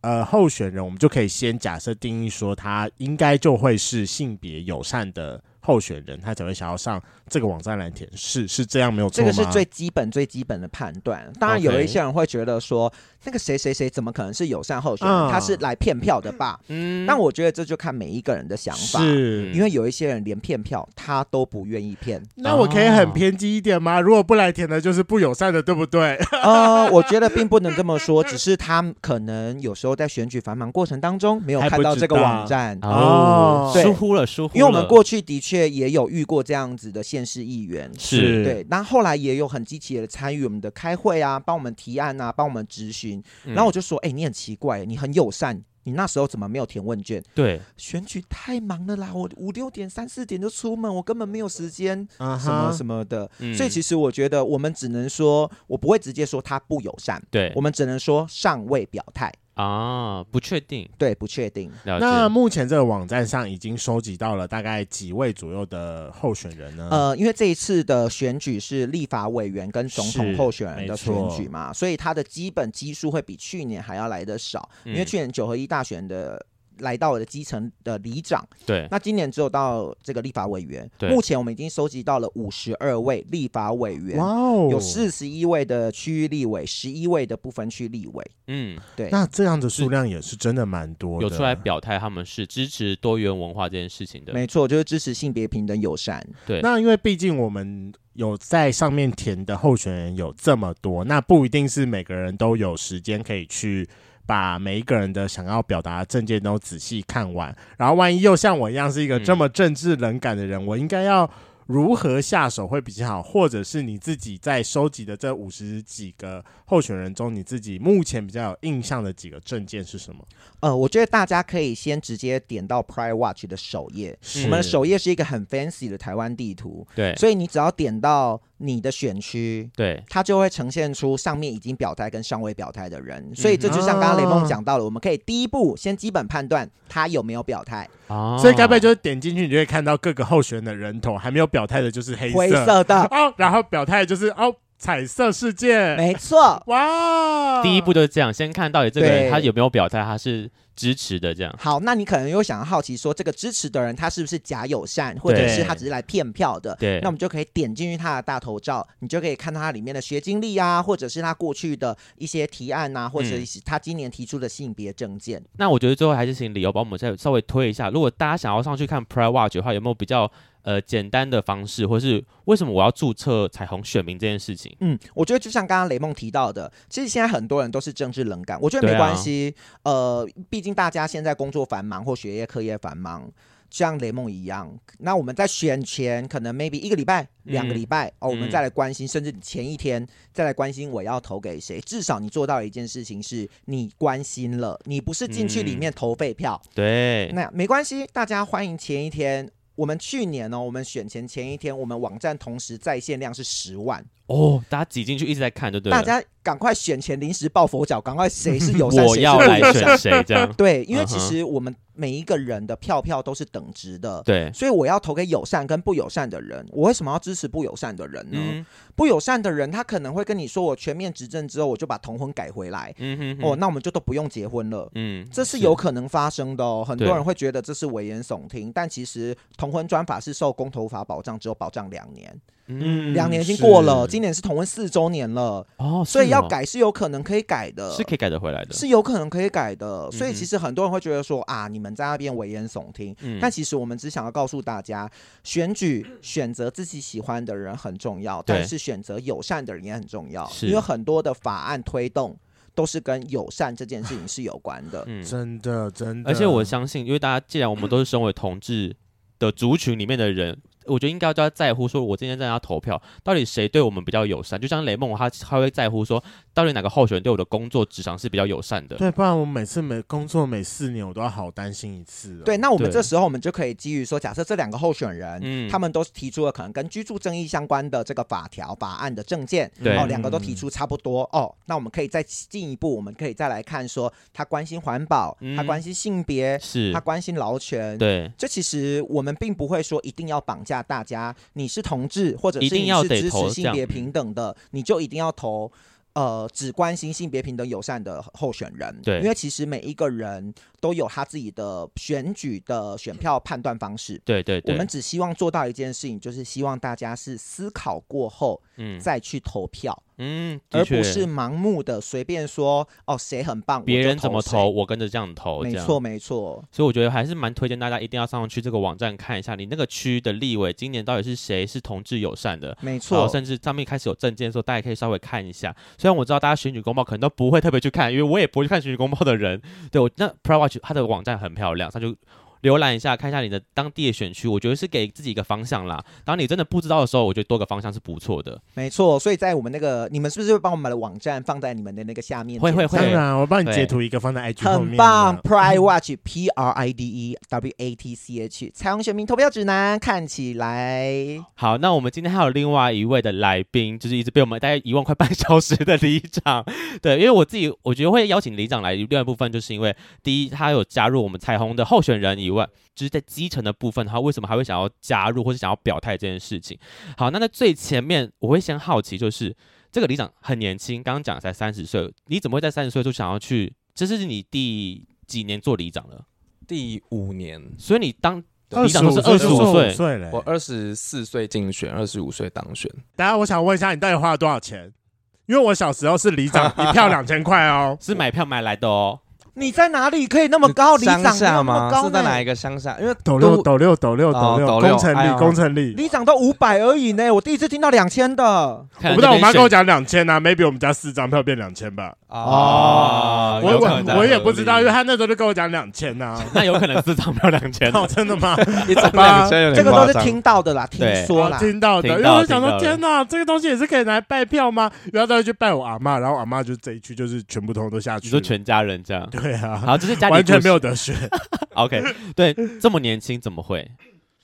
呃，候选人我们就可以先假设定义说，他应该就会是性别友善的候选人，他才会想要上这个网站来填是是这样没有错这个是最基本最基本的判断。当然，有一些人会觉得说，那个谁谁谁怎么可能是友善候选人？嗯、他是来骗票的吧？嗯，但我觉得这就看每一个人的想法。是，因为有一些人连骗票他都不愿意骗。那我可以很偏激一点吗？如果不来填的，就是不友善的，对不对？呃，我觉得并不能这么说，只是他可能有时候在选举繁忙过程当中没有看到这个网站哦，疏忽了，疏忽了。因为我们过去的确也有遇过这样子的县市议员，是对，那后来也有很积极的参与我们的开会啊，帮我们提案啊，帮我们质询。然后我就说：“哎、欸，你很奇怪，你很友善，你那时候怎么没有填问卷？对，选举太忙了啦，我五六点、三四点就出门，我根本没有时间，什么什么的。Uh huh. 所以其实我觉得，我们只能说，我不会直接说他不友善，对，我们只能说尚未表态。”啊，不确定，对，不确定。那目前这个网站上已经收集到了大概几位左右的候选人呢？呃，因为这一次的选举是立法委员跟总统候选人的选举嘛，所以它的基本基数会比去年还要来得少，嗯、因为去年九合一大选的。来到我的基层的里长，对，那今年只有到这个立法委员。对，目前我们已经收集到了五十二位立法委员，哇哦，有四十一位的区域立委，十一位的不分区立委。嗯，对。那这样的数量也是真的蛮多的，有出来表态他们是支持多元文化这件事情的。没错，就是支持性别平等友善。对，那因为毕竟我们有在上面填的候选人有这么多，那不一定是每个人都有时间可以去。把每一个人的想要表达的政见都仔细看完，然后万一又像我一样是一个这么政治冷感的人，嗯、我应该要如何下手会比较好？或者是你自己在收集的这五十几个候选人中，你自己目前比较有印象的几个证件是什么？呃，我觉得大家可以先直接点到 Pride Watch 的首页，我们的首页是一个很 fancy 的台湾地图，对，所以你只要点到。你的选区，对，它就会呈现出上面已经表态跟尚未表态的人，所以这就像刚刚雷梦讲到了，我们可以第一步先基本判断他有没有表态，哦，所以该不会就是点进去，你就会看到各个候选人的人头，还没有表态的就是黑色。灰色的。哦，然后表态就是哦。彩色世界，没错，哇！第一步就是这样，先看到底这个人他有没有表态，他是支持的，这样。好，那你可能又想要好奇说，这个支持的人他是不是假友善，或者是他只是来骗票的？对。那我们就可以点进去他的大头照，你就可以看到他里面的学经历啊，或者是他过去的一些提案啊，或者是他今年提出的性别证件。嗯。那我觉得最后还是请理由帮我们再稍微推一下，如果大家想要上去看 Pride Watch 的话，有没有比较？呃，简单的方式，或是为什么我要注册彩虹选民这件事情？嗯，我觉得就像刚刚雷梦提到的，其实现在很多人都是政治冷感，我觉得没关系。啊、呃，毕竟大家现在工作繁忙或学业课业繁忙，像雷梦一样，那我们在选前可能 maybe 一个礼拜、两个礼拜、嗯、哦，我们再来关心，嗯、甚至前一天再来关心我要投给谁。至少你做到一件事情是，你关心了，你不是进去里面投废票。嗯、对，那没关系，大家欢迎前一天。我们去年呢，我们选前前一天，我们网站同时在线量是十万。哦，大家挤进去一直在看，就对。大家赶快选前临时抱佛脚，赶快谁是友善，我要来选谁这样。对，因为其实我们每一个人的票票都是等值的，对，所以我要投给友善跟不友善的人。我为什么要支持不友善的人呢？嗯、不友善的人他可能会跟你说，我全面执政之后，我就把同婚改回来。嗯哼，哼，哦，那我们就都不用结婚了。嗯，这是有可能发生的哦。很多人会觉得这是危言耸听，但其实同婚专法是受公投法保障，只有保障两年。嗯，两年已经过了，今年是同婚四周年了哦，所以要改是有可能可以改的，是可以改得回来的，是有可能可以改的。所以其实很多人会觉得说啊，你们在那边危言耸听，嗯，但其实我们只想要告诉大家，选举选择自己喜欢的人很重要，但是选择友善的人也很重要，因为很多的法案推动都是跟友善这件事情是有关的，嗯，真的真的。而且我相信，因为大家既然我们都是身为同志的族群里面的人。我觉得应该要叫他在乎，说我今天在那投票，到底谁对我们比较友善？就像雷梦，他他会在乎说，到底哪个候选人对我的工作职场是比较友善的？对，不然我每次每工作每四年，我都要好担心一次。对，那我们这时候我们就可以基于说，假设这两个候选人，嗯，他们都提出了可能跟居住正义相关的这个法条法案的证件，对，哦，两个都提出差不多哦，那我们可以再进一步，我们可以再来看说，他关心环保，他关心性别，是，他关心劳权，对，这其实我们并不会说一定要绑架大家。你是同志，或者是你是支持性别平等的，你就一定要投呃只关心性别平等友善的候选人，对。因为其实每一个人都有他自己的选举的选票判断方式。对对对，我们只希望做到一件事情，就是希望大家是思考过后嗯。再去投票，嗯，而不是盲目的随便说哦谁很棒，别人怎么投，我跟着这样投，没错没错。所以我觉得还是蛮推荐大家一定要上去这个网站看一下，你那个区的立委今年到底是谁是同志友善的，没错，甚至上面开始有证件的时候，大家可以稍微看一下。虽然我知道大家选举公报可能都不会特别去看，因为我也不会去看选举公报的人。对我那 Pride Watch 它的网站很漂亮，它就。浏览一下，看一下你的当地的选区，我觉得是给自己一个方向啦。当你真的不知道的时候，我觉得多个方向是不错的。没错。所以在我们那个，你们是不是会帮我们的网站放在你们的那个下面？会会会当然，我帮你截图一个放在 IG 后面。很棒，Pride Watch P R I D E W A T C H 彩虹选民投票指南，看起来好，那我们今天还有另外一位的来宾，就是一直被我们大概遗忘快半小时的里长。对，因为我自己我觉得会邀请里长来，另外一部分就是因为第一，他有加入我们彩虹的候选人以外，就是在基层的部分，他为什么还会想要加入或是想要表态这件事情？好，那在最前面，我会先好奇，就是这个里长很年轻，刚刚讲才三十岁，你怎么会在三十岁就想要去？这是你第几年做里长了？第五年，所以你当二里长都是二十五岁，岁嘞我。二十四岁竞选，二十五岁当选。大家，我想问一下，你到底花了多少钱？因为我小时候是里长，一票两千块哦。是买票买来的哦。你在哪里可以那么高？里长乡下那么吗？高呢是在哪一？个乡下？因为斗六都斗六斗六斗六，工程力工程力。里长都五百而已呢，我第一次听到两千的。我我不知道，我妈跟我讲两千啊，maybe 我们家四张票变两千吧。哦我我我也不知道，因为他那时候就跟我讲两千呐。那有可能是张票两千。哦，真的吗？一张两千有这个都是。听到的啦，听说啦。听到的，因为我想说，天哪，这个东西也是可以拿来拜票吗？然后再去拜我阿妈，然后阿妈就这一区就是全部通通都下去了。你说全家人这样，对啊，好，就是家里完全没有的。得选。OK，对，这么年轻怎么会？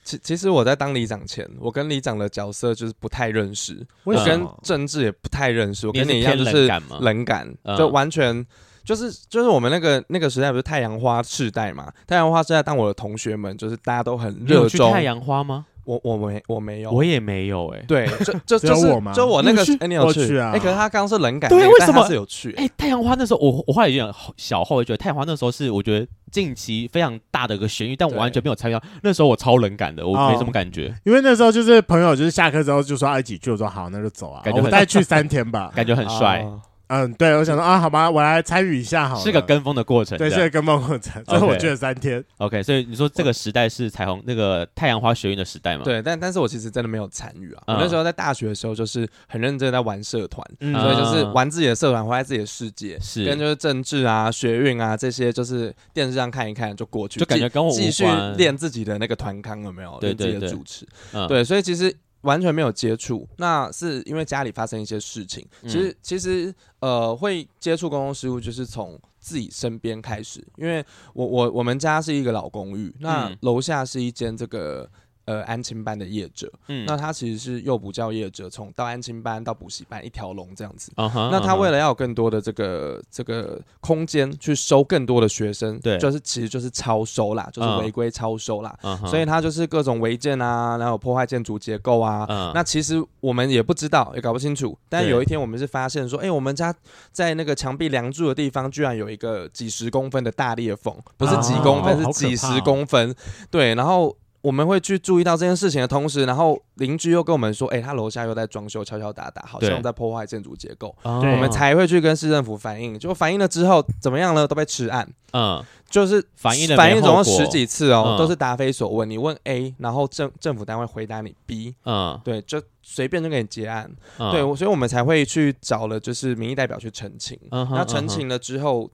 其其实我在当里长前，我跟里长的角色就是不太认识，我跟？政治也不太认识。我跟你一样，就是冷感就完全就是就是我们那个那个时代不是太阳花世代嘛？太阳花世代，当我的同学们就是大家都很热衷。太阳花吗？我我没我没有，我也没有哎。对，就 就就是就我那个你有去哎，你有我去啊哎，可是他刚刚是冷感对为什么他是有去？哎，太阳花那时候，我我后来有点小后悔，觉得太阳花那时候是我觉得近期非常大的一个旋律，但我完全没有参与到。那时候我超冷感的，我没什么感觉，因为那时候就是朋友，就是下课之后就说要一起去，我说好，那就走啊。感觉很我再去三天吧。感觉很帅，哦嗯，对，我想说啊，好吧，我来参与一下好了。是个跟风的过程。对，是个跟风过程，所以我去了三天。OK，所以你说这个时代是彩虹那个太阳花学运的时代吗？，对，但但是我其实真的没有参与啊。嗯我那时候在大学的时候，就是很认真地在玩社团，嗯所以就是嗯玩自己的社团，活在自己的世界，是跟就是政治啊、学运啊这些，就是电视上看一看就过去，就感觉跟我无继续练自己的那个团康有没有？练自己对对对的主持，嗯，对，所以其实完全没有接触。那是因为家里发生一些事情，嗯其实其实呃会接触公共事务，就是从自己身边开始。因为我我我们家是一个老公寓，那嗯楼下是一间这个。呃，安亲班的业者，嗯那他其实是幼补教业者，从到安亲班到补习班一条龙这样子。那他为了了要有更多的这个这个空间去收更多的学生，对就是其实就是超收啦，就是违规超收啦。所以他就是各种违建啊，然后破坏建筑结构啊。嗯那其实我们也不知道，也搞不清楚。但有一天我们是发现说，哎、我们家在那个墙壁梁柱的地方，居然有一个几十公分的大裂缝，不是几公分，是几十公分。对，然后。我们会去注意到这件事情的同时，然后邻居又跟我们说：“哎、他楼下又在装修，敲敲打打，好像在破坏建筑结构。”我们才会去跟市政府反映。结果反映了之后，怎么样呢？都被吃案。嗯就是反映了反映总共十几次哦，嗯都是答非所问。你问 A，然后政政府单位回答你 B，嗯对，就随便就给你结案。嗯对，所以我们才会去找了就是民意代表去澄清。嗯那澄清了之后，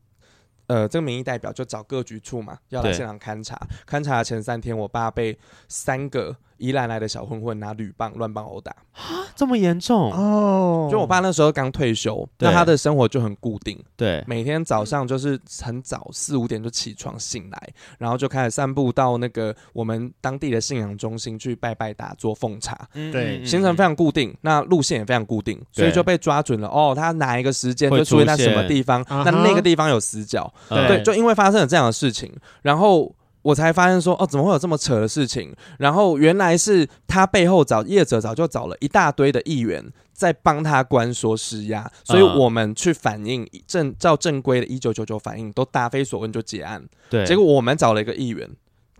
呃，这个民意代表就找各局处嘛，要来现场勘查。勘查的前三天，我爸被三个宜兰来的小混混拿铝棒乱棒殴打。这么严重？哦，就我爸那时候刚退休，那他的生活就很固定，对，每天早上就是很早四五点就起床醒来，然后就开始散步到那个我们当地的信仰中心去拜拜打坐奉茶，嗯对。行程非常固定，那路线也非常固定，所以就被抓准了。哦，他哪一个时间就出现在什么地方，那那个地方有死角，嗯对，就因为发生了这样的事情，然后我才发现说，哦，怎么会有这么扯的事情？然后原来是他背后找业者早就找了一大堆的议员在帮他关说施压，所以我们去反映正照正规的一九九九反映都答非所问就结案。对，结果我们找了一个议员，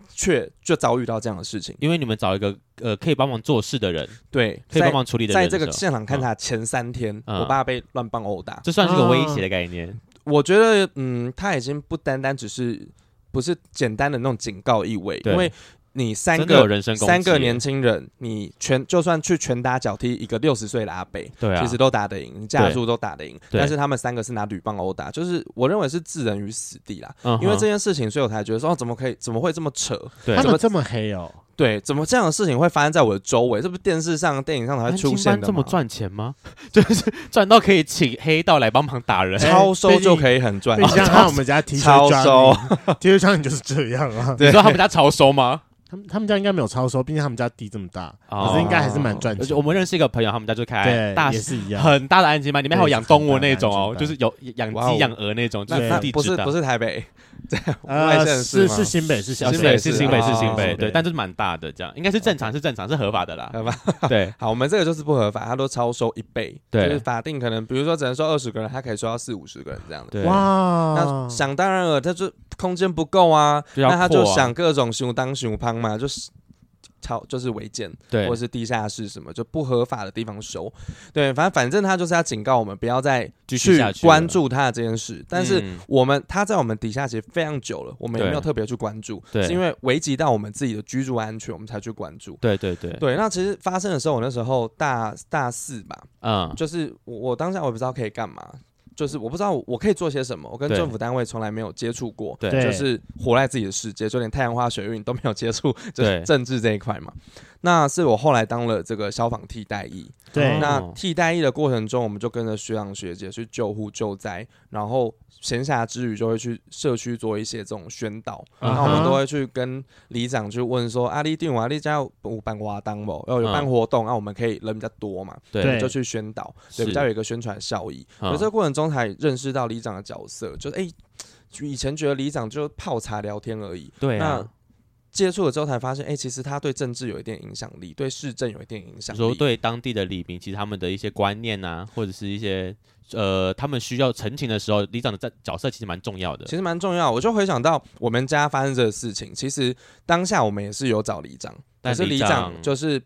却就遭遇到这样的事情，因为你们找一个呃可以帮忙做事的人，对，可以帮忙处理的在这个现场勘查前三天，嗯、我爸被乱棒殴打，这算是个威胁的概念。嗯、我觉得，嗯，他已经不单单只是。不是简单的那种警告意味，因为你三个三个年轻人，你全就算去拳打脚踢一个六十岁的阿伯，对啊，其实都打得赢，你架住都打得赢。但是他们三个是拿铝棒殴打，就是我认为是置人于死地啦。因为这件事情，所以我才觉得说，哦，怎么可以，怎么会这么扯？他，怎么这么黑哦？对，怎么这样的事情会发生在我的周围？这不是电视上、电影上才会出现的吗？这么赚钱吗？就是赚到可以请黑道来帮忙打人，超收就可以很赚。你像他我们家 T 恤超收，T 恤商你就是这样啊？你说他们家超收吗？他们他们家应该没有超收，毕竟他们家地这么大，可是应该还是蛮赚钱。我们认识一个朋友，他们家就开大也是一样很大的安吉班，里面还有养动物那种哦，就是有养鸡养鹅那种，就是不是不是台北。对，呃，是是新北，是新北，是新北，是新北，对，但就是蛮大的，这样应该是正常，是正常，是合法的啦，合法。对，好，我们这个就是不合法，他都超收一倍，对，就是法定可能，比如说只能收二十个人，他可以收到四五十个人这样的。哇，那想当然了，他就空间不够啊，那他就想各种熊当熊胖嘛，就是。超就是违建，对，或者是地下室什么就不合法的地方收，对，反正反正他就是要警告我们不要再继续关注他的这件事。但是我们他在我们底下其实非常久了，我们也没有特别去关注，对，是因为危及到我们自己的居住安全，我们才去关注。对对对对，那其实发生的时候，我那时候大大四吧，嗯，就是我我当下我也不知道可以干嘛。就是我不知道我可以做些什么，我跟政府单位从来没有接触过，对，就是活在自己的世界，就连太阳花学运都没有接触，就是政治这一块嘛。那是我后来当了这个消防替代役，对，那替代役的过程中，我们就跟着学长学姐去救护救灾，然后闲暇之余就会去社区做一些这种宣导，然后我们都会去跟里长去问说：“阿里定啊，里家有办活动不？要有办活动，那我们可以人比较多嘛，对，就去宣导，对，比较有一个宣传效益。而这个过程中才认识到里长的角色，就是哎，以前觉得里长就泡茶聊天而已，对啊。接触了之后才发现，哎、欸，其实他对政治有一点影响力，对市政有一点影响力。说对当地的里民，其实他们的一些观念啊，或者是一些呃，他们需要澄清的时候，里长的角角色其实蛮重要的。其实蛮重要，我就回想到我们家发生这个事情，其实当下我们也是有找里长，但是里长就是。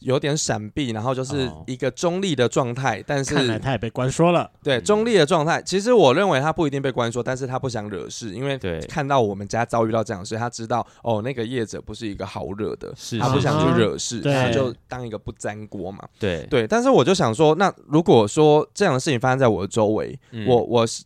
有点闪避，然后就是一个中立的状态，但是看来他也被关说了。对，中立的状态，其实我认为他不一定被关说，但是他不想惹事，因为看到我们家遭遇到这样的事，他知道哦，那个业者不是一个好惹的，是他不想去惹事，他就当一个不沾锅嘛。对对，但是我就想说，那如果说这样的事情发生在我的周围，嗯、我我是。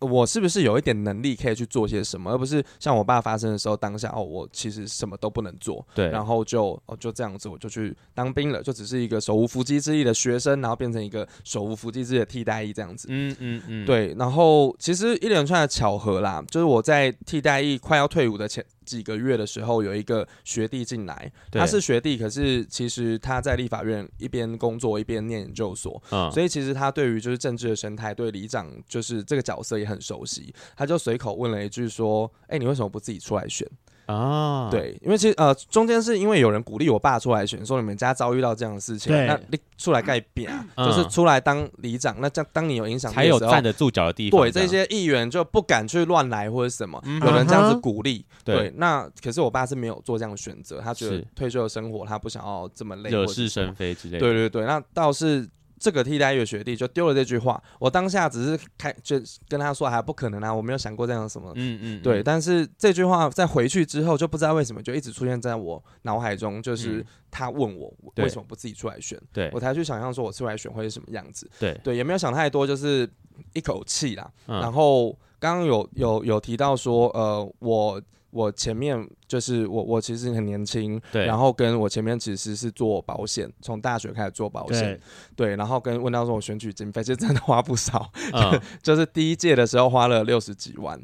我是不是有一点能力可以去做些什么，而不是像我爸发生的时候当下哦，我其实什么都不能做，对，然后就哦就这样子我就去当兵了，就只是一个手无缚鸡之力的学生，然后变成一个手无缚鸡之力的替代役这样子，嗯嗯嗯，对，然后其实一连串的巧合啦，就是我在替代役快要退伍的前。几个月的时候，有一个学弟进来，他是学弟，可是其实他在立法院一边工作一边念研究所，嗯，所以其实他对于就是政治的生态，对里长就是这个角色也很熟悉，他就随口问了一句说：“哎，你为什么不自己出来选？”啊，对，因为其实呃，中间是因为有人鼓励我爸出来选，说你们家遭遇到这样的事情，对那你出来盖匾，嗯、就是出来当里长，那这样当你有影响力的时候，才有站得住脚的地方。对，这些议员就不敢去乱来或者什么，嗯、有人这样子鼓励，对，对，那可是我爸是没有做这样的选择，他觉得退休的生活他不想要这么累，惹是生非之类的。对对对，那倒是。这个替代役学弟就丢了这句话，我当下只是开就跟他说，还不可能啊，我没有想过这样什么，嗯嗯，对。但是这句话在回去之后，就不知道为什么就一直出现在我脑海中，就是他问我为什么不自己出来选，对我才去想象说我出来选会是什么样子，对对，也没有想太多，就是一口气啦。然后刚刚有有有提到说，呃，我。我前面就是我，我其实很年轻，对，然后跟我前面其实是做保险，从大学开始做保险，对，对，然后跟问到说我选举经费，其实真的花不少，嗯、就是第一届的时候花了六十几万。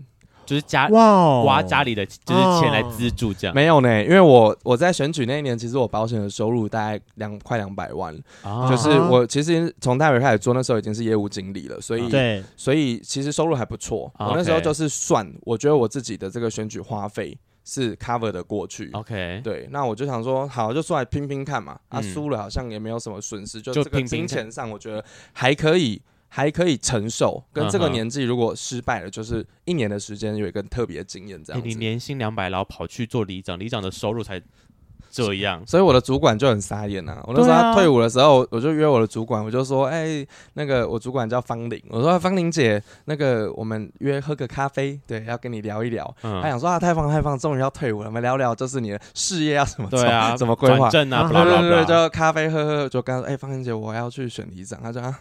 就是家哇，花家里的就是钱来资助这样，没有呢，因为我我在选举那一年，其实我保险的收入大概两快两百万，就是我其实从大学开始做，那时候已经是业务经理了，所以对，所以其实收入还不错。我那时候就是算，我觉得我自己的这个选举花费是 cover 的过去。OK，对，那我就想说，好，就出来拼拼看嘛。啊，嗯。输了好像也没有什么损失，就这个金钱上，我觉得还可以，还可以承受。跟这个年纪如果失败了，就是一年的时间有一个特别的经验这欸你样子。年薪两百，然后跑去做里长，里长的收入才这样。所以我的主管就很傻眼啊！我那时候他退伍的时候，我就约我的主管，我就说：“哎、那个我主管叫方玲，我说方玲姐，那个我们约喝个咖啡，对，要跟你聊一聊。嗯他想说啊，太棒太棒，终于要退伍了，我们聊聊就是你的事业要怎么对啊，怎么规划啊，对对对，就咖啡喝喝，就跟他说：“哎、方玲姐，我要去选里长。”他说：“啊，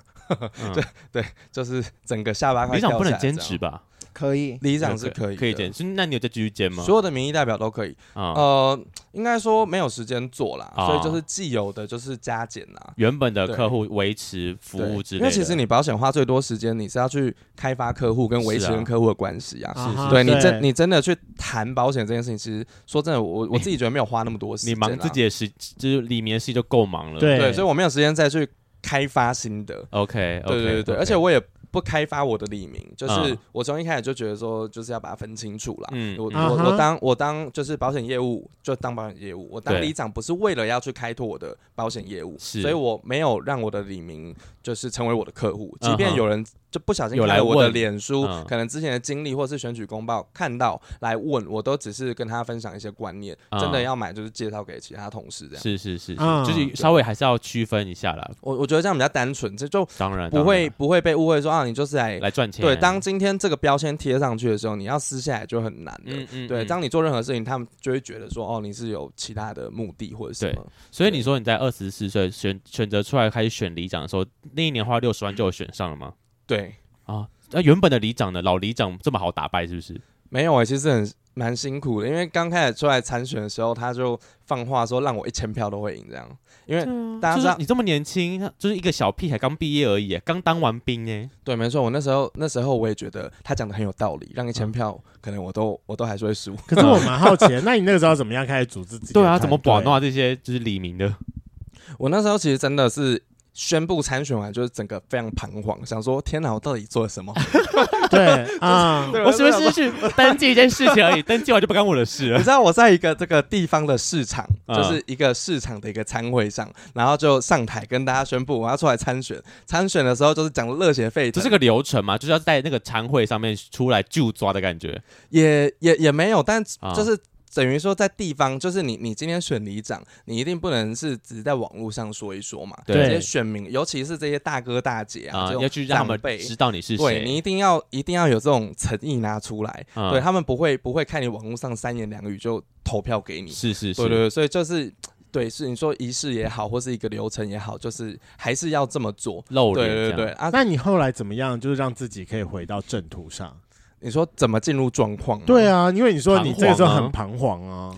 嗯 对对，就是整个下巴快里长不能兼职？吧？可以。里长是可以可以兼，是那你有再继续兼吗？所有的民意代表都可以。啊，呃，应该说没有时间做啦，哦所以就是既有的就是加减啦。原本的客户维持服务对之类的。因为其实你保险花最多时间，你是要去开发客户跟维持跟客户的关系啊。对你真你真的去谈保险这件事情，其实说真的，我我自己觉得没有花那么多时你间你。忙自己的事，就是里面的事就够忙了。对对，所以我没有时间再去开发新的。，OK，对对对对，而且我也不开发我的李明，就是嗯。我从一开始就觉得说，就是要把它分清楚啦。嗯。我我我当我当就是保险业务就当保险业务，我当对。里长不是为了要去开拓我的保险业务，所以我没有让我的李明就是成为我的客户，即便有人就不小心有来我的脸书，嗯可能之前的经历或是选举公报看到来问，我都只是跟他分享一些观念，嗯真的要买就是介绍给其他同事这样。是是是，是嗯就是稍微还是要区分一下啦。我我觉得这样比较单纯，这就当然不会不会被误会说啊，你就是来来赚钱。对，当今天这个标签贴上去的时候，你要撕下来就很难的。对，嗯当你做任何事情，他们就会觉得说，哦，你是有其他的目的或者什么。所以你说你在二十四岁选选择出来开始选里长的时候，那一年花六十万就有选上了吗？对，啊，那原本的里长呢？老里长这么好打败是不是？没有诶、其实很蛮辛苦的，因为刚开始出来参选的时候，他就放话说让我一千票都会赢这样，因为大家知道就是你这么年轻，就是一个小屁孩，刚毕业而已，刚当完兵哎。对，没错，我那时候那时候我也觉得他讲的很有道理，让一千票、可能我都我都还是会输。可是我蛮好奇的，那你那个时候怎么样开始组织自己的对啊，怎么把队弄这些就是李明的？我那时候其实真的是宣布参选完，就是整个非常彷徨，想说天哪，我到底做了什么？对啊，我是不是去登记一件事情而已？登记完就不干我的事了 你知。道我在一个这个地方的市场，嗯就是一个市场的一个餐会上，然后就上台跟大家宣布我要出来参选。参选的时候就是讲热血沸腾，这是个流程嘛，就是要在那个餐会上面出来就抓的感觉。也也也没有，但啊就是等于说在地方，就是你你今天选里长，你一定不能是只是在网络上说一说嘛。对这些选民，尤其是这些大哥大姐啊，要去让他们知道你是对谁。你一定要一定要有这种诚意拿出来，嗯对他们不会不会看你网络上三言两语就投票给你。是是是，对对对，所以就是对，是你说仪式也好，或是一个流程也好，就是还是要这么做。对露脸这样对对啊，那你后来怎么样，就是让自己可以回到正途上？你说怎么进入状况吗？对啊，因为你说你这个时候很彷徨啊，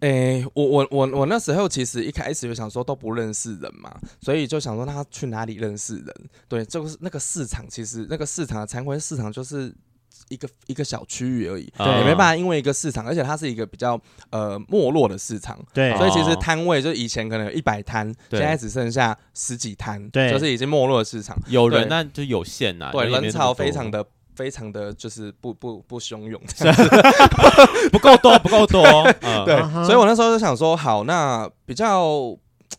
诶、我我我我那时候其实一开始就想说都不认识人嘛，所以就想说他去哪里认识人？对，就是那个市场，其实那个市场的餐会市场就是一个一个小区域而已，对也没办法，因为一个市场，而且它是一个比较呃没落的市场，对，所以其实哦摊位就以前可能有一百摊，现在只剩下十几摊，对。就是已经没落的市场。有人那就有限呐、对，人潮非常的非常的就是不不不汹涌，不够多，不够多。嗯、对所以我那时候就想说，好，那比较，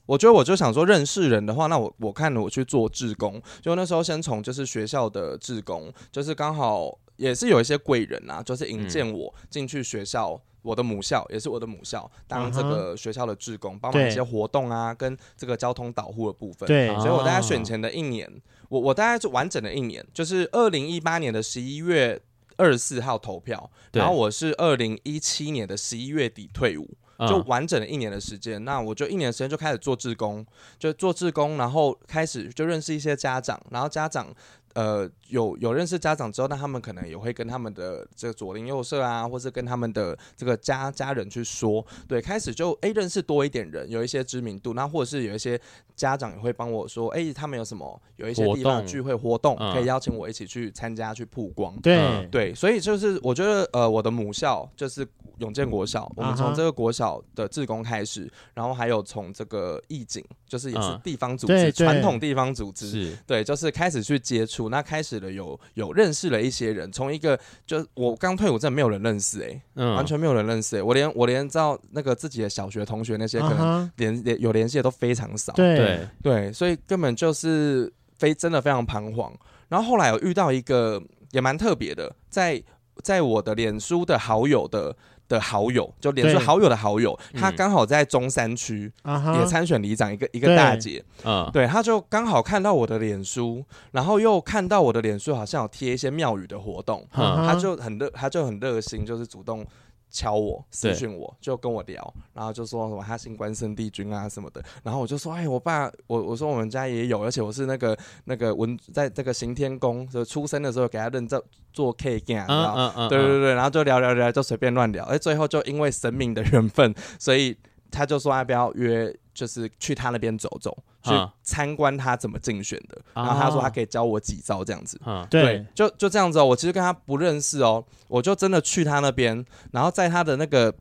我觉得我就想说，认识人的话，那我我看我去做志工，就那时候先从就是学校的志工，就是刚好也是有一些贵人啊，就是引荐我进去学校。我的母校也是我的母校，当这个学校的志工，帮忙一些活动啊，跟这个交通导护的部分。对，啊所以我大概选前的一年，我我大概是完整的一年，就是二零一八年的十一月二十四号投票，然后我是二零一七年的十一月底退伍，嗯就完整的一年的时间。那我就一年的时间就开始做志工，就做志工，然后开始就认识一些家长，然后家长。呃，有有认识家长之后，那他们可能也会跟他们的这个左邻右舍啊，或是跟他们的这个家家人去说，对，开始就诶认识多一点人，有一些知名度，那或者是有一些家长也会帮我说，诶，他们有什么有一些地方聚会活动，嗯可以邀请我一起去参加去曝光，对。嗯对，所以就是我觉得呃，我的母校就是永建国小，我们从这个国小的志工开始，然后还有从这个义警，就是也是嗯。地方组织，传统地方组织，是。对，就是开始去接触。那开始了有有认识了一些人，从一个就我刚退伍，真的没有人认识哎、完全没有人认识哎、欸，我连我连知道那个自己的小学同学那些可能连连有联系的都非常少，对。对，对，所以根本就是非真的非常彷徨。然后后来有遇到一个也蛮特别的，在在我的脸书的好友的。的好友，就脸书好友的好友，他刚好在中山区也参选里长，一个一个大姐，嗯，对，他就刚好看到我的脸书，然后又看到我的脸书好像有贴一些庙宇的活动，嗯，他就很热，他就很热心，就是主动。敲我私讯我，就跟我聊，然后就说什么他姓关圣帝君啊什么的，然后我就说，哎，我爸，我我说我们家也有，而且我是那个那个文，在这个行天宫就出生的时候给他认证做 K 干，嗯嗯嗯，对对对，然后就聊聊聊，就随便乱聊，哎，最后就因为神明的缘分，所以他就说要不要约。就是去他那边走走，去参观他怎么竞选的。然后他说他可以教我几招这样子。对，就就这样子哦。我其实跟他不认识哦，我就真的去他那边，然后在他的那个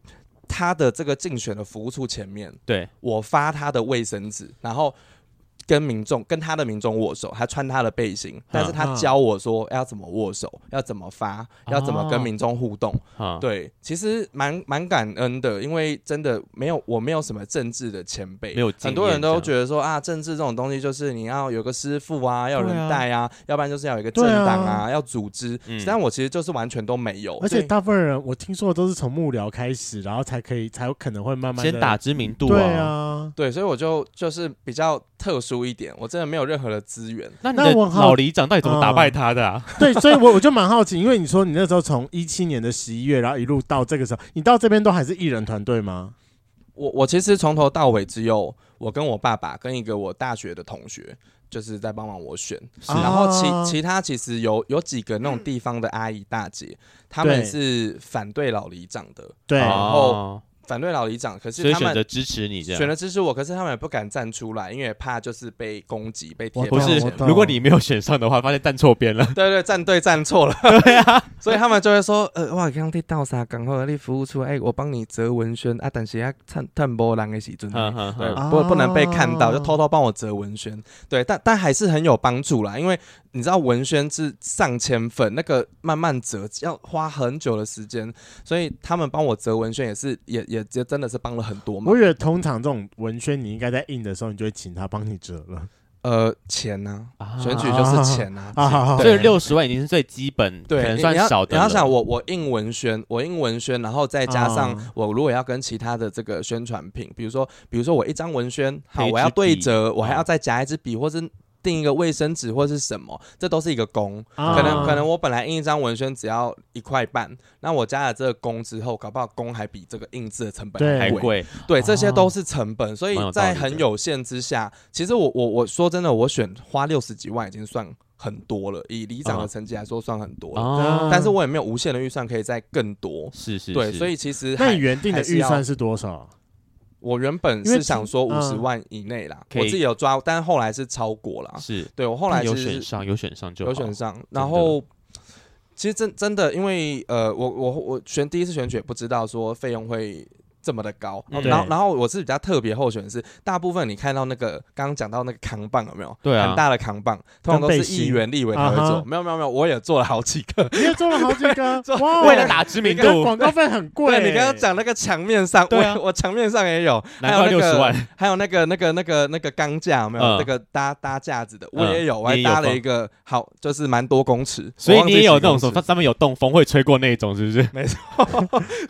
他的这个竞选的服务处前面，对，我发他的卫生纸，然后。跟民众跟他的民众握手，他穿他的背心，但是他教我说要怎么握手，要怎么发，要怎么跟民众互动。对，其实蛮蛮感恩的，因为真的没有我没有什么政治的前辈，没有很多人都觉得说啊，政治这种东西就是你要有个师傅啊，要有人带啊，要不然就是要有一个政党啊，要组织。但我其实就是完全都没有，而且大部分人我听说的都是从幕僚开始，然后才可以才有可能会慢慢先打知名度。对啊，对，所以我就就是比较特殊。多一点，我真的没有任何的资源。那那我老李长到底怎么打败他的啊？对，所以我我就蛮好奇，因为你说你那时候从一七年的十一月，然后一路到这个时候，你到这边都还是艺人团队吗？我我其实从头到尾只有我跟我爸爸跟一个我大学的同学，就是在帮忙我选。然后其其他其实有有几个那种地方的阿姨大姐，他们是反对老李长的。对，然后。反对老里长，可是他们选择支持你，这样选择支持我，可是他们也不敢站出来，因为怕就是被攻击、被贴。不是，如果你没有选上的话，发现站错边了。对对，站队站错了。对啊，所以他们就会说：“呃，哇，刚刚你到啥？赶快你服务出来，哎，我帮你折文宣啊，但是要趁趁波浪的时阵，对，不不能被看到，就偷偷帮我折文宣。对，但但还是很有帮助啦，因为你知道文宣是上千份，那个慢慢折要花很久的时间，所以他们帮我折文宣也是也也。也真的是帮了很多嘛。我觉得通常这种文宣，你应该在印的时候，你就会请他帮你折了。呃，钱呢？选举就是钱啊。所以六十万已经是最基本，对，可能算少的。你要想，我我印文宣，我印文宣，然后再加上我如果要跟其他的这个宣传品，比如说，比如说我一张文宣，好，我要对折，我还要再夹一支笔，或是。订一个卫生纸或是什么，这都是一个工。啊、可能可能我本来印一张文宣只要一块半，那我加了这个工之后，搞不好工还比这个印制的成本还贵。对，对，这些都是成本。所以在很有限之下，其实我我我说真的，我选花六十几万已经算很多了，以里长的成绩来说算很多了。啊、但是我也没有无限的预算可以再更多。是是，是，对，所以其实那你原定的预算是多少？我原本是想说五十万以内啦，我自己有抓，但后来是超过了。是对我后来有选上，有选上就有选上。然后其实真真的，因为呃，我我我选第一次选举也不知道说费用会。这么的高，然后然后我是比较特别候选的是，大部分你看到那个刚刚讲到那个扛棒有没有？对啊，很大的扛棒，通常都是议员、立委才会做。没有没有没有，我也做了好几个，你也做了好几个，哇！为了打知名度，广告费很贵。对，你刚刚讲那个墙面上，我我墙面上也有，还有六十万，还有那个那个那个那个钢架有没有？那个搭搭架子的我也有，我还搭了一个，好，就是蛮多公尺。所以你也有那种说它上面有洞，风会吹过那种，是不是？没错。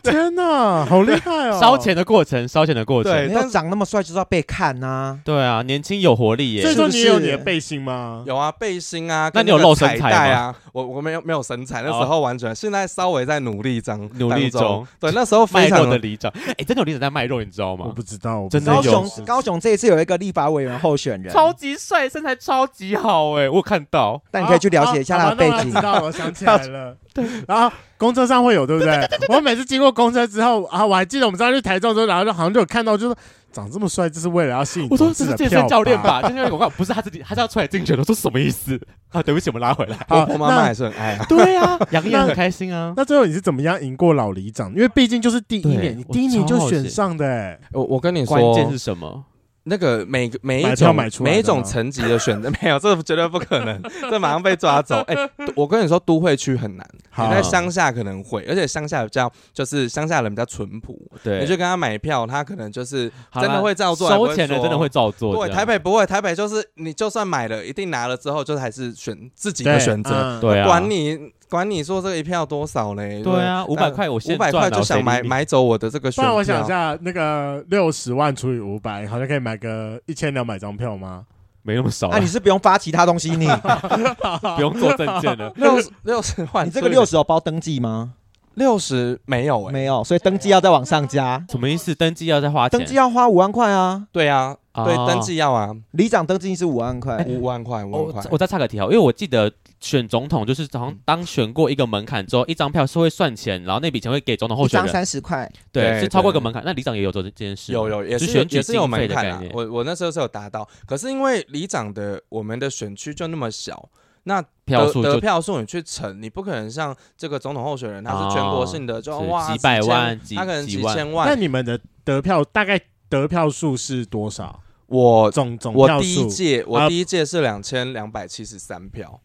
天哪，好厉害哦！烧钱的过程，烧钱的过程。对，但长那么帅就是要被看呐。对啊，年轻有活力耶。所以说你有你的背心吗？有啊，背心啊。那你有露身材吗？我我没有没有身材，那时候完全。现在稍微在努力中，努力中。对，那时候非常 的里长，哎，真的有里长在卖肉，你知道吗？我不知道，真的有。高雄高雄这一次有一个立法委员候选人，超级帅，身材超级好，哎，我看到。但你可以去了解一下他的背景。知道，我想起来了。对，然后公车上会有，对不对？我每次经过公车之后啊，我还记得我们上次去台中的时候，然后就好像就有看到，就是长这么帅，就是为了要吸引。我说这是健身教练吧？健身教练广告不是他自己，他是要出来竞选的。我说什么意思啊？对不起，我们拉回来。我我妈妈还是很爱啊。对啊，杨毅很开心啊。那最后你是怎么样赢过老李长？因为毕竟就是第一年，你第一年就选上的。我我跟你说，关键是什么？那个每个每一种每一种层级的选择 没有，这绝对不可能，这马上被抓走。哎、我跟你说，都会区很难，你在乡下可能会，而且乡下比较就是乡下人比较淳朴，对，你去跟他买票，他可能就是真的会照做，收钱的真的会照做。对，台北不会，台北就是你就算买了，一定拿了之后，就还是选自己的选择，嗯对啊，管你管你说这个一票多少嘞？对啊，五百块我先五百块就想买买走我的这个选票。不然我想一下，那个六十万除以五百，好像可以买个一千两百张票吗？没那么少啊，你是不用发其他东西，你 不用做证件的。六十六十万，你这个六十有包登记吗？六十没有哎，没有，所以登记要再往上加。什么意思？登记要再花钱？登记要花五万块啊！对啊，对，哦登记要啊，里长登记是五万块，五万块，五万块。我我再插个题哦，因为我记得选总统就是好像当选过一个门槛之后，一张票是会算钱，然后那笔钱会给总统候一张选人。三十块。对，对是超过一个门槛。那里长也有做这件事吗？有有也就是选举也是有经费门槛啊。我我那时候是有达到，可是因为里长的我们的选区就那么小，那得票数得票数你去乘，你不可能像这个总统候选人，他是全国性的，就是哇几百万几他可能几万几千那。你们的得票大概得票数是多少？我总总我第一票数，届我啊第一届是两千两百七十三票，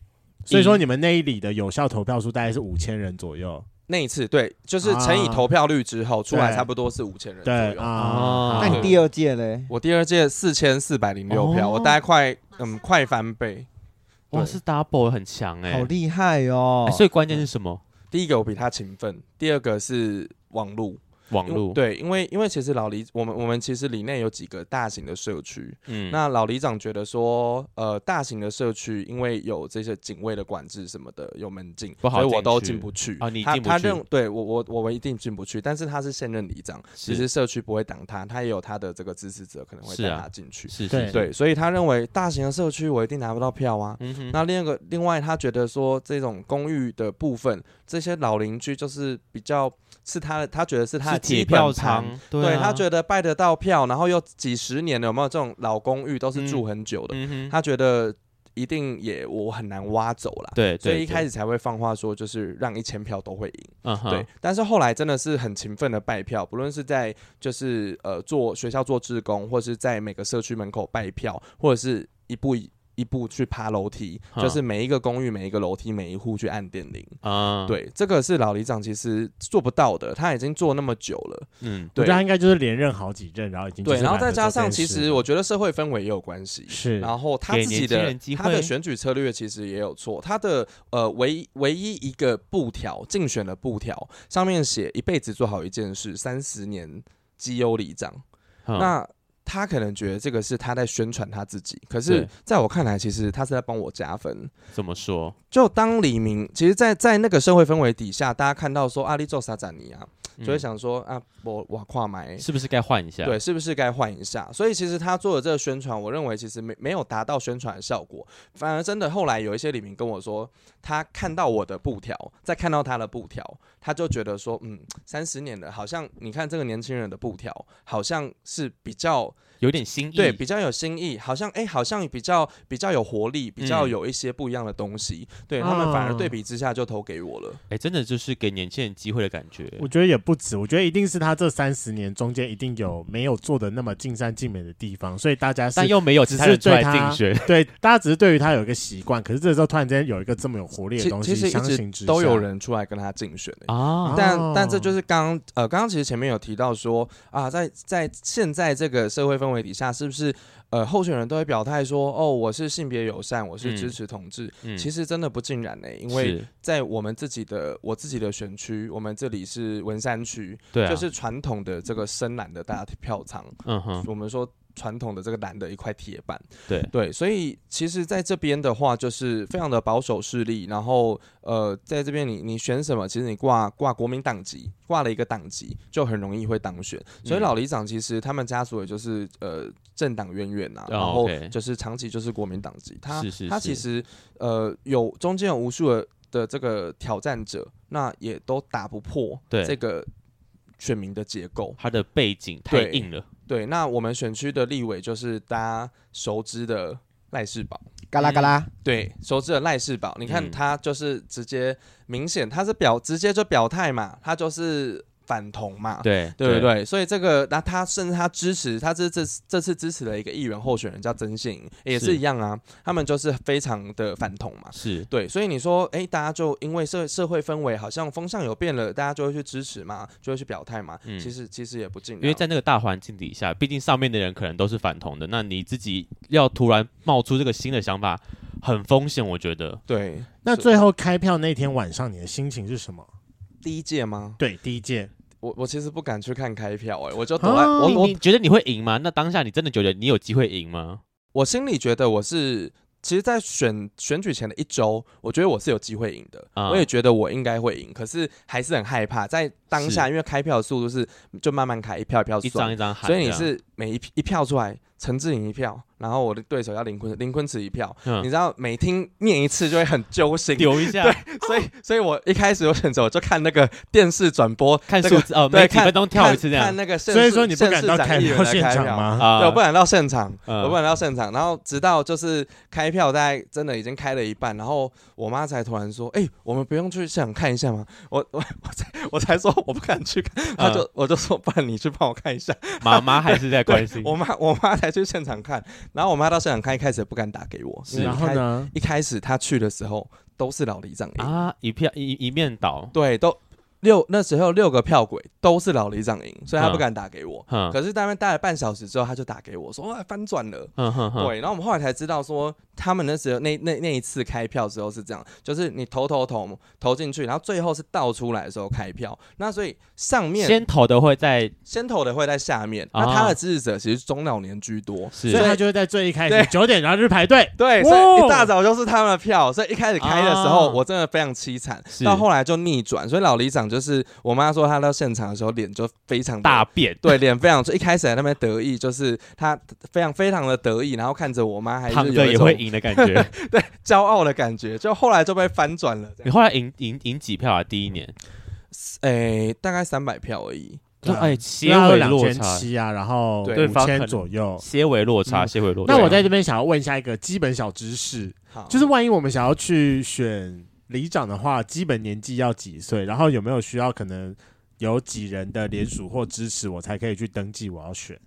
所以说你们那一里的有效投票数大概是五千人左右。那一次对，就是乘以投票率之后出来差不多是五千人左右。对啊哦，那你第二届嘞？我第二届四千四百零六票，哦我大概快嗯快翻倍。哇，是 double 很强哎、好厉害哦欸！所以关键是什么？第一个我比他勤奋，第二个是网路。网络，，对，因为因为其实老李我们我们其实里内有几个大型的社区，嗯，那老李长觉得说，呃，大型的社区因为有这些警卫的管制什么的，有门禁，不好所以我都进不去。哦你他他进不去认对我我我们一定进不去，但是他是现任里长，其实社区不会挡他，他也有他的这个支持者可能会带他进去。对是是，是，对，所以他认为大型的社区我一定拿不到票啊。嗯哼，那另一个，另外他觉得说这种公寓的部分，这些老邻居就是比较是他的，他觉得是他的基本盘。，对啊，他觉得拜得到票，然后又几十年了，有没有这种老公寓都是住很久的？他觉得一定也我很难挖走了。对，所以一开始才会放话说，就是让一千票都会赢。对，但是后来真的是很勤奋的拜票，不论是在就是呃做学校做志工，或是在每个社区门口拜票，或者是一步一一步去爬楼梯，嗯就是每一个公寓、每一个楼梯、每一户去按电铃。啊，，对，这个是老里长其实做不到的，他已经做那么久了。嗯，对他应该就是连任好几任，然后已经对，然后再加上，其实我觉得社会氛围也有关系。是然后他自己的他的选举策略其实也有错，他的呃唯一唯一一个布条竞选的布条上面写一辈子做好一件事，三十年绩优里长。嗯那他可能觉得这个是他在宣传他自己，可是在我看来，其实他是在帮我加分。怎么说？就当黎明，其实在，在在那个社会氛围底下，大家看到说阿里做啥展尼啊，就会嗯想说啊，我我跨买。是不是该换一下？对，是不是该换一下？所以其实他做的这个宣传，我认为其实没没有达到宣传的效果，反而真的后来有一些李明跟我说，他看到我的布条，再看到他的布条，他就觉得说，嗯，三十年了，好像你看这个年轻人的布条，好像是比较有点新意，对，比较有新意，好像哎、好像比较比较有活力，比较嗯有一些不一样的东西，对他们反而对比之下就投给我了。哎，真的就是给年轻人机会的感觉。我觉得也不止，我觉得一定是他这三十年中间一定有没有做的那么尽善尽美的地方，所以大家是但又没有其他人出来竞选，对大家只是对于他有一个习惯，可是这时候突然间有一个这么有活力的东西，其实一直相形之下。都有人出来跟他竞选、欸啊，但哦但这就是刚刚呃，刚刚其实前面有提到说啊，在在现在这个社会氛围底下，是不是呃候选人都会表态说哦，我是性别友善，我是支持同志？嗯其实真的不尽然呢、因为在我们自己的我自己的选区，我们这里是文山区，对啊，就是传统的这个深蓝的大票仓，嗯哼，我们说。传统的这个蓝的一块铁板，对对，所以其实在这边的话，就是非常的保守势力。然后呃，在这边你你选什么，其实你挂挂国民党籍，挂了一个党籍，就很容易会当选。所以老里长其实他们家属也就是呃政党渊源啊，哦然后就是长期就是国民党籍。他他其实呃有中间有无数的的这个挑战者，那也都打不破对这个选民的结构。他的背景太对硬了，对，那我们选区的立委就是大家熟知的赖世宝。嘎啦嘎啦，对，熟知的赖世宝，你看嗯他就是直接明显，他是表直接就表态嘛，他就是反同嘛，对对对？对，所以这个那他甚至他支持他这这这次支持的一个议员候选人叫曾信莹，也是一样啊，他们就是非常的反同嘛，是。对，所以你说哎，大家就因为社社会氛围好像风向有变了，大家就会去支持嘛，就会去表态嘛，其实其实也不尽，因为在那个大环境底下，毕竟上面的人可能都是反同的，那你自己要突然冒出这个新的想法，很风险，我觉得。对，那最后开票那天晚上，你的心情是什么？第一届吗？对，第一届。我我其实不敢去看开票，哎，我就躲在。啊、我我你觉得你会赢吗？那当下你真的觉得你有机会赢吗？我心里觉得我是，其实，在选选举前的一周，我觉得我是有机会赢的，嗯、我也觉得我应该会赢，可是还是很害怕。在当下，因为开票的速度是就慢慢开，一票一票算，一张一张，所以你是每一一票出来，陈志颖一票。然后我的对手要林坤，林坤慈一票，嗯、你知道每听念一次就会很揪心，丢一下。对，所以所以我一开始我选择我就看那个电视转播，看数字哦，每几分钟跳一次这样。看那个，所以说你不敢到开票现场吗？啊、对，我不敢到现场，嗯、我不敢到现场。然后直到就是开票，大概真的已经开了一半，然后我妈才突然说：“哎、欸，我们不用去现场看一下吗？”我我我才我才说我不敢去看，她就、嗯、我就说：“不然你去帮我看一下。”妈妈还是在关心我妈，我妈才去现场看，然后我妈到现场看。一开始不敢打给我，是然后呢？一开始她去的时候都是老里长啊，一片一一面倒，对，都。六那时候六个票鬼都是老李长赢，所以他不敢打给我。嗯、可是大概待了半小时之后，他就打给我说：“哇，翻转了。嗯”对。然后我们后来才知道说，他们那时候那那那一次开票之后是这样，就是你投投投投进去，然后最后是倒出来的时候开票。那所以上面先投的会在先投的会在下面。哦、那他的支持者其实中老年居多，是所以他就会在最一开始九点然后就排队。对，所以一大早就是他们的票。所以一开始开的时候，我真的非常凄惨。到后来就逆转，所以老李长就是我妈。说她到现场的时候，脸就非常大变，对，脸非常。就一开始在那边得意，就是她非常非常的得意，然后看着我妈，还是有也会赢的感觉，对，骄傲的感觉。就后来就被翻转了。你后来赢赢赢几票啊？第一年，诶，大概三百票而已。哎，些微落差七啊，然后五千左右，些微落差，些微落差。那我在这边想要问一下一个基本小知识，就是万一我们想要去选。里长的话，基本年纪要几岁？然后有没有需要可能有几人的联署或支持，我才可以去登记我要选？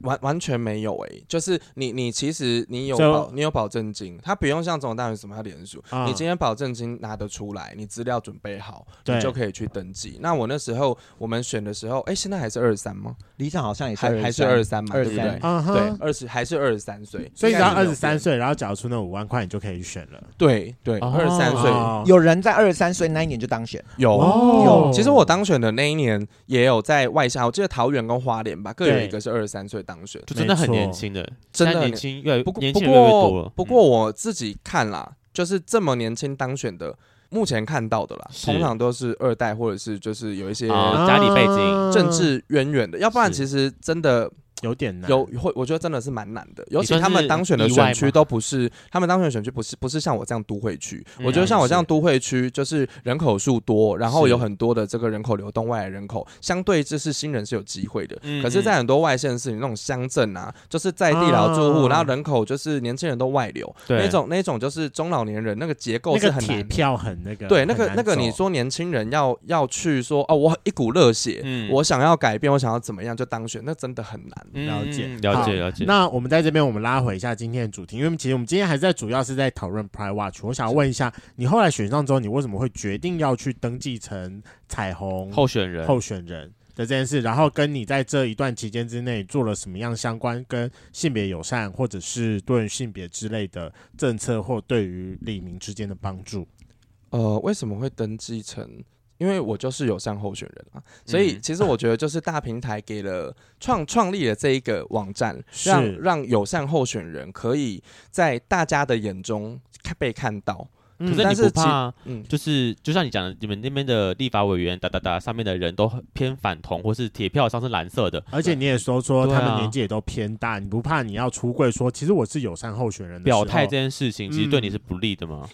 完完全没有哎、欸，就是你你其实你有保你有保证金，他不用像总统大选什么要联署，嗯、你今天保证金拿得出来，你资料准备好，你就可以去登记。那我那时候我们选的时候，哎、欸，现在还是二十三吗？理想好像也是还还是二十三嘛，对不对？嗯、对，二十还是二十三岁，所以只要二十三岁，然后缴出那五万块，你就可以选了。对对，二十三岁，有人在二十三岁那一年就当选，有、哦、有。其实我当选的那一年也有在外县，我记得桃园跟花莲吧，各有一个是二十三岁当选，就真的很年轻的，真的年轻越不年轻越越多了。不过我自己看啦，就是这么年轻当选的。目前看到的啦，通常都是二代或者是就是有一些家里背景、政治渊源的，要不然其实真的。有点难，有会，我觉得真的是蛮难的。尤其他们当选的选区都不是，他们当选的选区不是不是像我这样都会区。嗯、我觉得像我这样都会区，就是人口数多，然后有很多的这个人口流动外来人口，相对这是新人是有机会的。嗯、可是，在很多外县市，你那种乡镇啊，就是在地老住户，啊、然后人口就是年轻人都外流，对。那种那种就是中老年人那个结构是很难。铁票很那个，对，那个那个你说年轻人要要去说哦，我一股热血，嗯、我想要改变，我想要怎么样就当选，那真的很难了解。了解了解。那我们在这边，我们拉回一下今天的主题，因为其实我们今天还是在主要是在讨论 Pride Watch。我想问一下，你后来选上之后，你为什么会决定要去登记成彩虹候选人？候选人的这件事，然后跟你在这一段期间之内做了什么样相关跟性别友善或者是多元性别之类的政策，或对于里民之间的帮助？呃，为什么会登记成？因为我就是友善候选人啊，所以其实我觉得就是大平台给了创创立了这一个网站，让让友善候选人可以在大家的眼中被看到。嗯、可是你不怕？嗯，就是就像你讲的，你们那边的立法委员哒哒哒上面的人都很偏反同，或是铁票上是蓝色的，而且你也说说他们年纪也都偏大，啊、你不怕你要出柜说，其实我是友善候选人的，表态这件事情其实对你是不利的吗？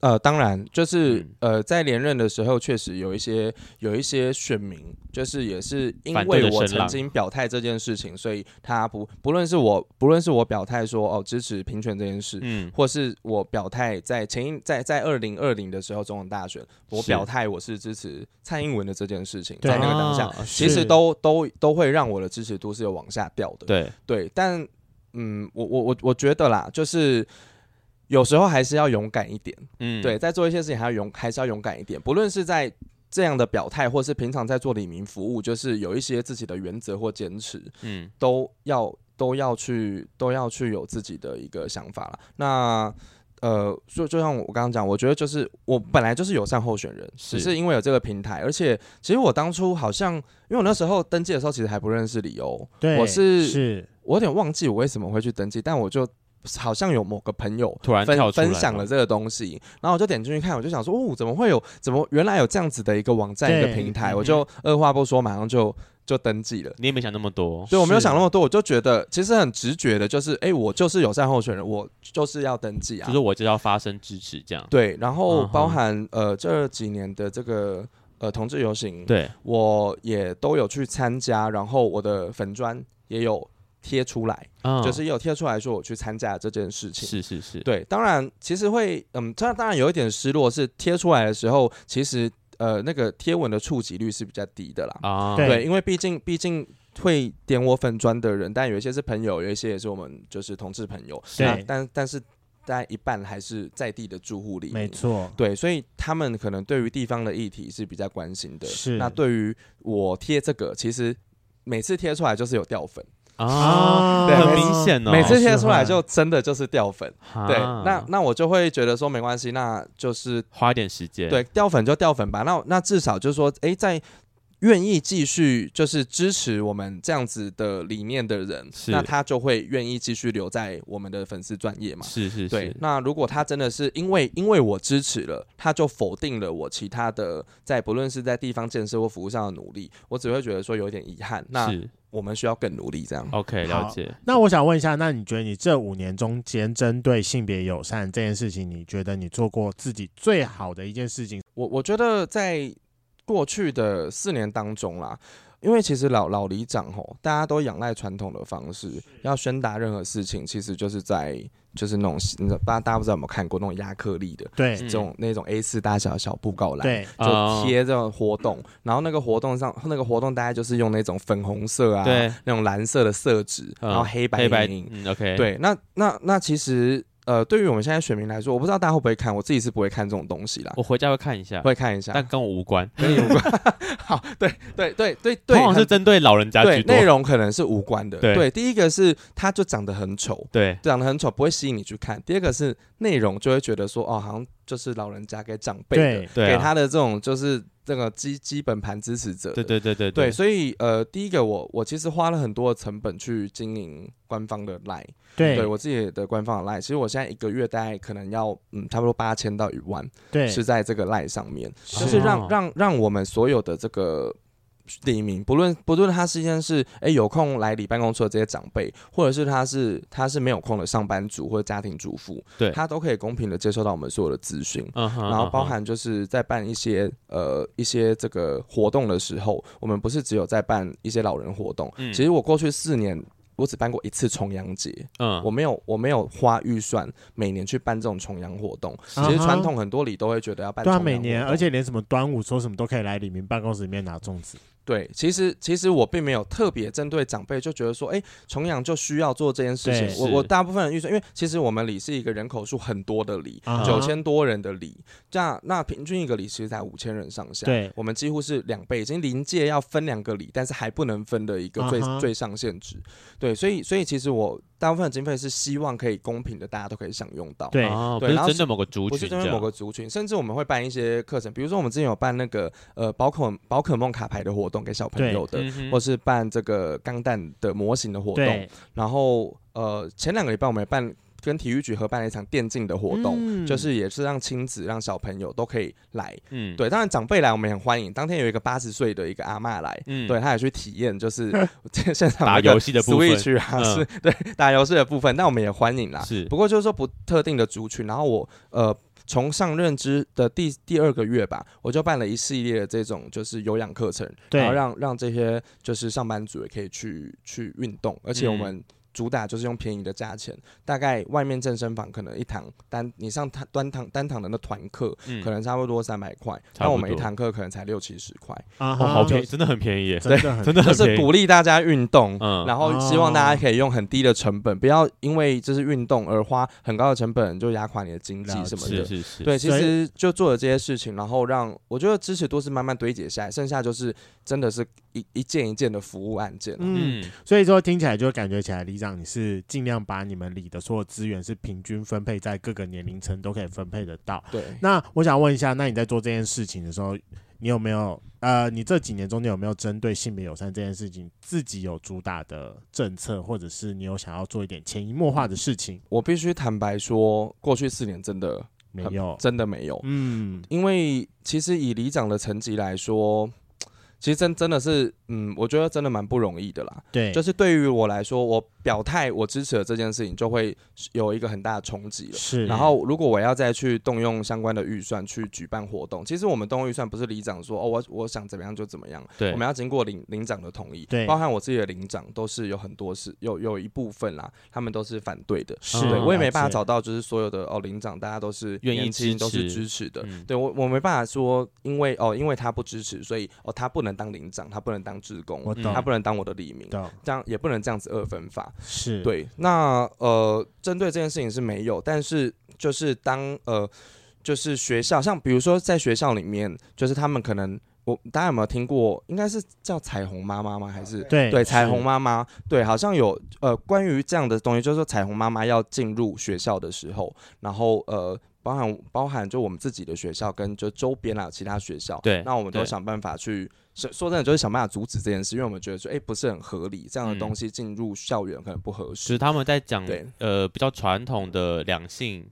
呃，当然，就是、嗯、呃，在连任的时候，确实有一些有一些选民，就是也是因为我曾经表态这件事情，所以他不不论是我不论是我表态说哦支持平权这件事，嗯，或是我表态在前一在在二零二零的时候总统大选，我表态我是支持蔡英文的这件事情，在那个当下，啊、其实都都都会让我的支持度是有往下掉的，对对，但嗯，我我我我觉得啦，就是。有时候还是要勇敢一点，嗯，对，在做一些事情还要勇，还是要勇敢一点。不论是在这样的表态，或是平常在做里民服务，就是有一些自己的原则或坚持，嗯，都要都要去都要去有自己的一个想法了。那呃，就就像我刚刚讲，我觉得就是我本来就是友善候选人，只是因为有这个平台，而且其实我当初好像，因为我那时候登记的时候，其实还不认识李欧，对，我是是我有点忘记我为什么会去登记，但我就。好像有某个朋友突然分分享了这个东西，然后我就点进去看，我就想说，哦，怎么会有？怎么原来有这样子的一个网站一个平台？我就二话不说，马上就就登记了。你也没想那么多，对，我没有想那么多，我就觉得其实很直觉的，就是哎，我就是友善候选人，我就是要登记啊，就是我就要发声支持这样。对，然后包含呃这几年的这个呃同志游行，对，我也都有去参加，然后我的粉砖也有。贴出来，嗯、就是有贴出来说我去参加这件事情，是是是，对，当然其实会，嗯，这当然有一点失落，是贴出来的时候，其实呃那个贴文的触及率是比较低的啦，啊，对，对，因为毕竟毕竟会点我粉砖的人，但有一些是朋友，有一些也是我们就是同志朋友，对，那但但是大概一半还是在地的住户里，没错，对，所以他们可能对于地方的议题是比较关心的，是，那对于我贴这个，其实每次贴出来就是有掉粉。啊，对，很明显哦。每次贴出来就真的就是掉粉，对，那那我就会觉得说没关系，那就是花一点时间，对，掉粉就掉粉吧。那那至少就是说，哎，在愿意继续就是支持我们这样子的理念的人，是那他就会愿意继续留在我们的粉丝专业嘛。是是是。对，那如果他真的是因为因为我支持了，他就否定了我其他的在不论是在地方建设或服务上的努力，我只会觉得说有点遗憾。那。我们需要更努力，这样。OK，了解。那我想问一下，那你觉得你这五年中间针对性别友善这件事情，你觉得你做过自己最好的一件事情？我我觉得在过去的四年当中啦。因为其实老老里长吼，大家都仰赖传统的方式，要宣达任何事情，其实就是在就是那种，你知道，大家大家不知道有没有看过那种亚克力的，对，这种那种 A 四大小小布告栏，对，就贴这种活动，然后那个活动上那个活动大概就是用那种粉红色啊，对，那种蓝色的色纸，然后黑白黑白，OK，对，那那那其实。呃，对于我们现在选民来说，我不知道大家会不会看，我自己是不会看这种东西啦。我回家会看一下，会看一下，但跟我无关，跟你无关。好，对对对对对，往往是针对老人家居多，内容可能是无关的。对，对，第一个是它就长得很丑，对，长得很丑不会吸引你去看。第二个是内容就会觉得说，哦，好像就是老人家给长辈的，对，给他的这种就是。这个基基本盘支持者，对对对对对，所以呃，第一个我我其实花了很多的成本去经营官方的 Line，对，对我自己的官方的 Line，其实我现在一个月大概可能要嗯差不多八千到一万，对，是在这个 Line 上面，就是让让让我们所有的这个。第一名，不论不论他是现在是哎有空来理办公室的这些长辈，或者是他是他是没有空的上班族或者家庭主妇，对，他都可以公平的接收到我们所有的咨询。Uh huh, 然后包含就是在办一些、uh huh. 呃一些这个活动的时候，我们不是只有在办一些老人活动。嗯、其实我过去四年我只办过一次重阳节，嗯，我没有我没有花预算每年去办这种重阳活动。Uh. 其实传统很多里都会觉得要办重阳活动，对啊，每年，而且连什么端午说什么都可以来里民办公室里面拿粽子。对，其实其实我并没有特别针对长辈，就觉得说，哎，重阳就需要做这件事情。我我大部分的预算，因为其实我们里是一个人口数很多的里，九千、uh huh. 多人的里，这样那平均一个里其实才五千人上下。对，我们几乎是两倍，已经临界要分两个里，但是还不能分的一个最、uh huh. 最上限值。对，所以所以其实我。大部分的经费是希望可以公平的，大家都可以享用到。对，对，然后针对某个族群，不是针对某个族群，甚至我们会办一些课程，比如说我们之前有办那个呃宝可宝可梦卡牌的活动给小朋友的，对或是办这个钢弹的模型的活动。然后呃前两个礼拜我们也办。跟体育局合办了一场电竞的活动，嗯、就是也是让亲子、让小朋友都可以来。嗯，对，当然长辈来我们也很欢迎。当天有一个八十岁的一个阿嬷来，嗯，对，他也去体验，就是 现场打游戏的部分啊，是对打游戏的部分，那我们也欢迎啦。是，不过就是说不特定的族群。然后我呃。从上任之的第第二个月吧，我就办了一系列的这种就是有氧课程，然后让让这些就是上班族也可以去去运动，而且我们。嗯主打就是用便宜的价钱，大概外面健身房可能一堂单你上单单堂单堂的那团课，嗯可能差不多三百块，那我们一堂课可能才六七十块，啊哦，好便宜，真的很便宜耶，真的 很真的很便宜。就是鼓励大家运动，嗯然后希望大家可以用很低的成本，不要因为就是运动而花很高的成本就压垮你的经济什么的。是是是，对，其所以实就做了这些事情，然后让我觉得支持度是慢慢堆积下来，剩下就是真的是一一件一件的服务案件。嗯，嗯，所以说听起来就感觉起来，李长你是尽量把你们里的所有资源是平均分配在各个年龄层都可以分配得到。对，那我想问一下，那你在做这件事情的时候，你有没有呃，你这几年中间有没有针对性别友善这件事情，自己有主打的政策，或者是你有想要做一点潜移默化的事情？我必须坦白说，过去四年真的没有，真的没有。嗯，因为其实以里长的层级来说，其实真真的是，嗯，我觉得真的蛮不容易的啦。对，就是对于我来说，我表态我支持了这件事情，就会有一个很大的冲击了。是，然后，如果我要再去动用相关的预算去举办活动，其实我们动用预算不是里长说哦，我我想怎么样就怎么样，对。我们要经过领领长的同意，对。包含我自己的领长都是有很多是有有一部分啦，他们都是反对的，是。对我也没办法找到就是所有的哦领长大家都是愿意年轻支都是支持的，嗯对我我没办法说因为哦因为他不支持，所以哦他不能当领长，他不能当职工他不能当我的里民，这样也不能这样子二分法，是，，对，那呃，针对这件事情是没有，但是就是当呃，就是学校，像比如说在学校里面，就是他们可能我大家有没有听过？应该是叫彩虹妈妈吗？还是对，对彩虹，妈妈？对，好像有呃关于这样的东西，就是说彩虹妈妈要进入学校的时候，然后呃。包含包含就我们自己的学校跟就周边啊其他学校，对那我们都想办法去说说真的，就是想办法阻止这件事，因为我们觉得说，哎、不是很合理，这样的嗯。东西进入校园可能不合适。其实他们在讲对。呃比较传统的两性，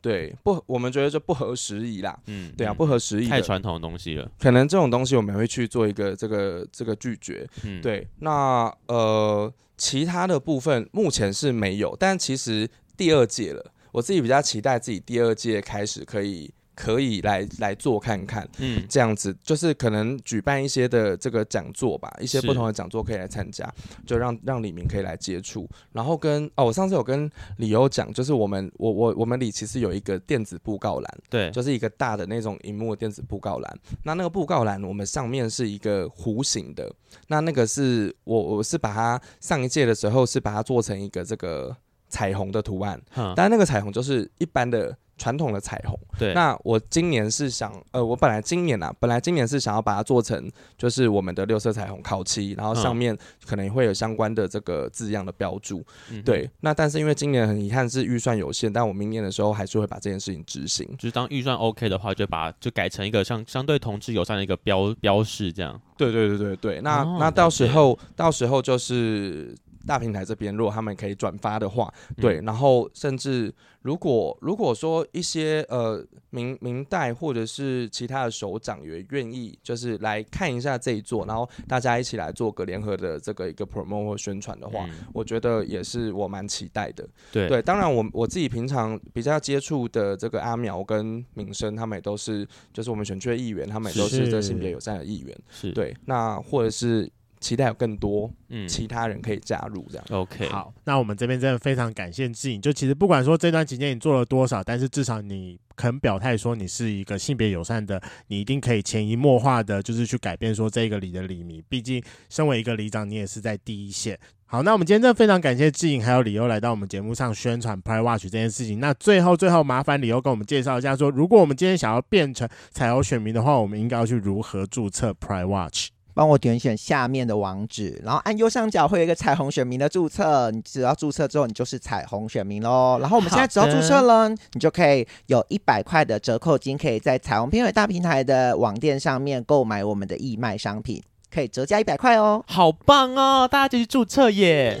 对，不，我们觉得就不合时宜啦。嗯，对啊，嗯不合时宜，太传统的东西了，可能这种东西我们会去做一个这个这个拒绝。嗯，，对，那呃，其他的部分目前是没有，但其实第二届了，我自己比较期待自己第二届开始可以可以来来做看看。嗯，这样子就是可能举办一些的这个讲座吧，一些不同的讲座可以来参加，就让让李明可以来接触，然后跟哦，我上次有跟李欧讲，就是我们我我我们里其实有一个电子布告栏，对，就是一个大的那种荧幕的电子布告栏，那那个布告栏我们上面是一个弧形的，那那个是我我是把它上一届的时候是把它做成一个这个彩虹的图案，哼但那个彩虹就是一般的传统的彩虹。对，那我今年是想，呃，我本来今年啊，本来今年是想要把它做成就是我们的六色彩虹烤漆，然后上面可能会有相关的这个字样的标注。嗯，对，那但是因为今年很遗憾是预算有限，但我明年的时候还是会把这件事情执行。就是当预算 OK 的话，就把就改成一个相相对同志友善的一个标标示，这样。对对对对对，那、哦那到时候到时候就是大平台这边，如果他们可以转发的话，对，嗯然后甚至如果如果说一些呃明明代或者是其他的首长也愿意，就是来看一下这一座，然后大家一起来做个联合的这个一个 promote 或宣传的话，嗯。我觉得也是我蛮期待的。对。对，当然我我自己平常比较接触的这个阿苗跟民生，他们也都是就是我们选区的议员，他们也都是。这性别友善的议员。是，，对，那或者是期待有更多嗯其他人可以加入这样。，OK，好，那我们这边真的非常感谢志颖。就其实不管说这段期间你做了多少，但是至少你肯表态说你是一个性别友善的，你一定可以潜移默化的，就是去改变说这个里的里民。毕竟身为一个里长，你也是在第一线。好，那我们今天真的非常感谢志颖还有李欧来到我们节目上宣传 Pride Watch 这件事情。那最后最后麻烦李欧跟我们介绍一下说，如果我们今天想要变成彩虹选民的话，我们应该要去如何注册 Pride Watch？帮我点选下面的网址，然后按右上角会有一个彩虹选民的注册，你只要注册之后，你就是彩虹选民喽。然后我们现在只要注册了，你就可以有一百块的折扣金，可以在彩虹片尾大平台的网店上面购买我们的义卖商品，可以折价一百块哦。好棒哦，大家就去注册耶！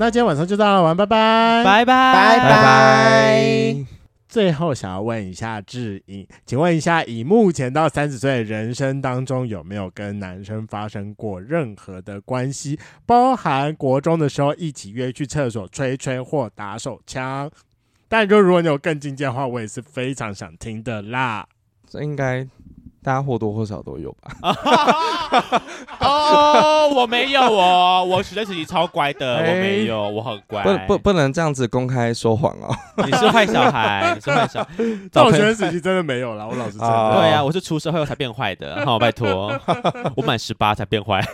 那今天晚上就到了，玩，拜拜，拜拜，拜拜。最后想要问一下志颖，请问一下，以目前到三十岁的人生当中，有没有跟男生发生过任何的关系，包含国中的时候一起约去厕所吹吹或打手枪？但就如果你有更进阶的话，我也是非常想听的啦。这应该。大家或多或少都有吧。哦，我没有哦，我学生时期超乖的，欸、我没有，我很乖。不不不能这样子公开说谎哦。你是坏小孩，你是坏小孩。在我学生时期真的没有啦，我老实讲。对呀、啊，我是出社会后才变坏的，好，拜托，我满十八才变坏。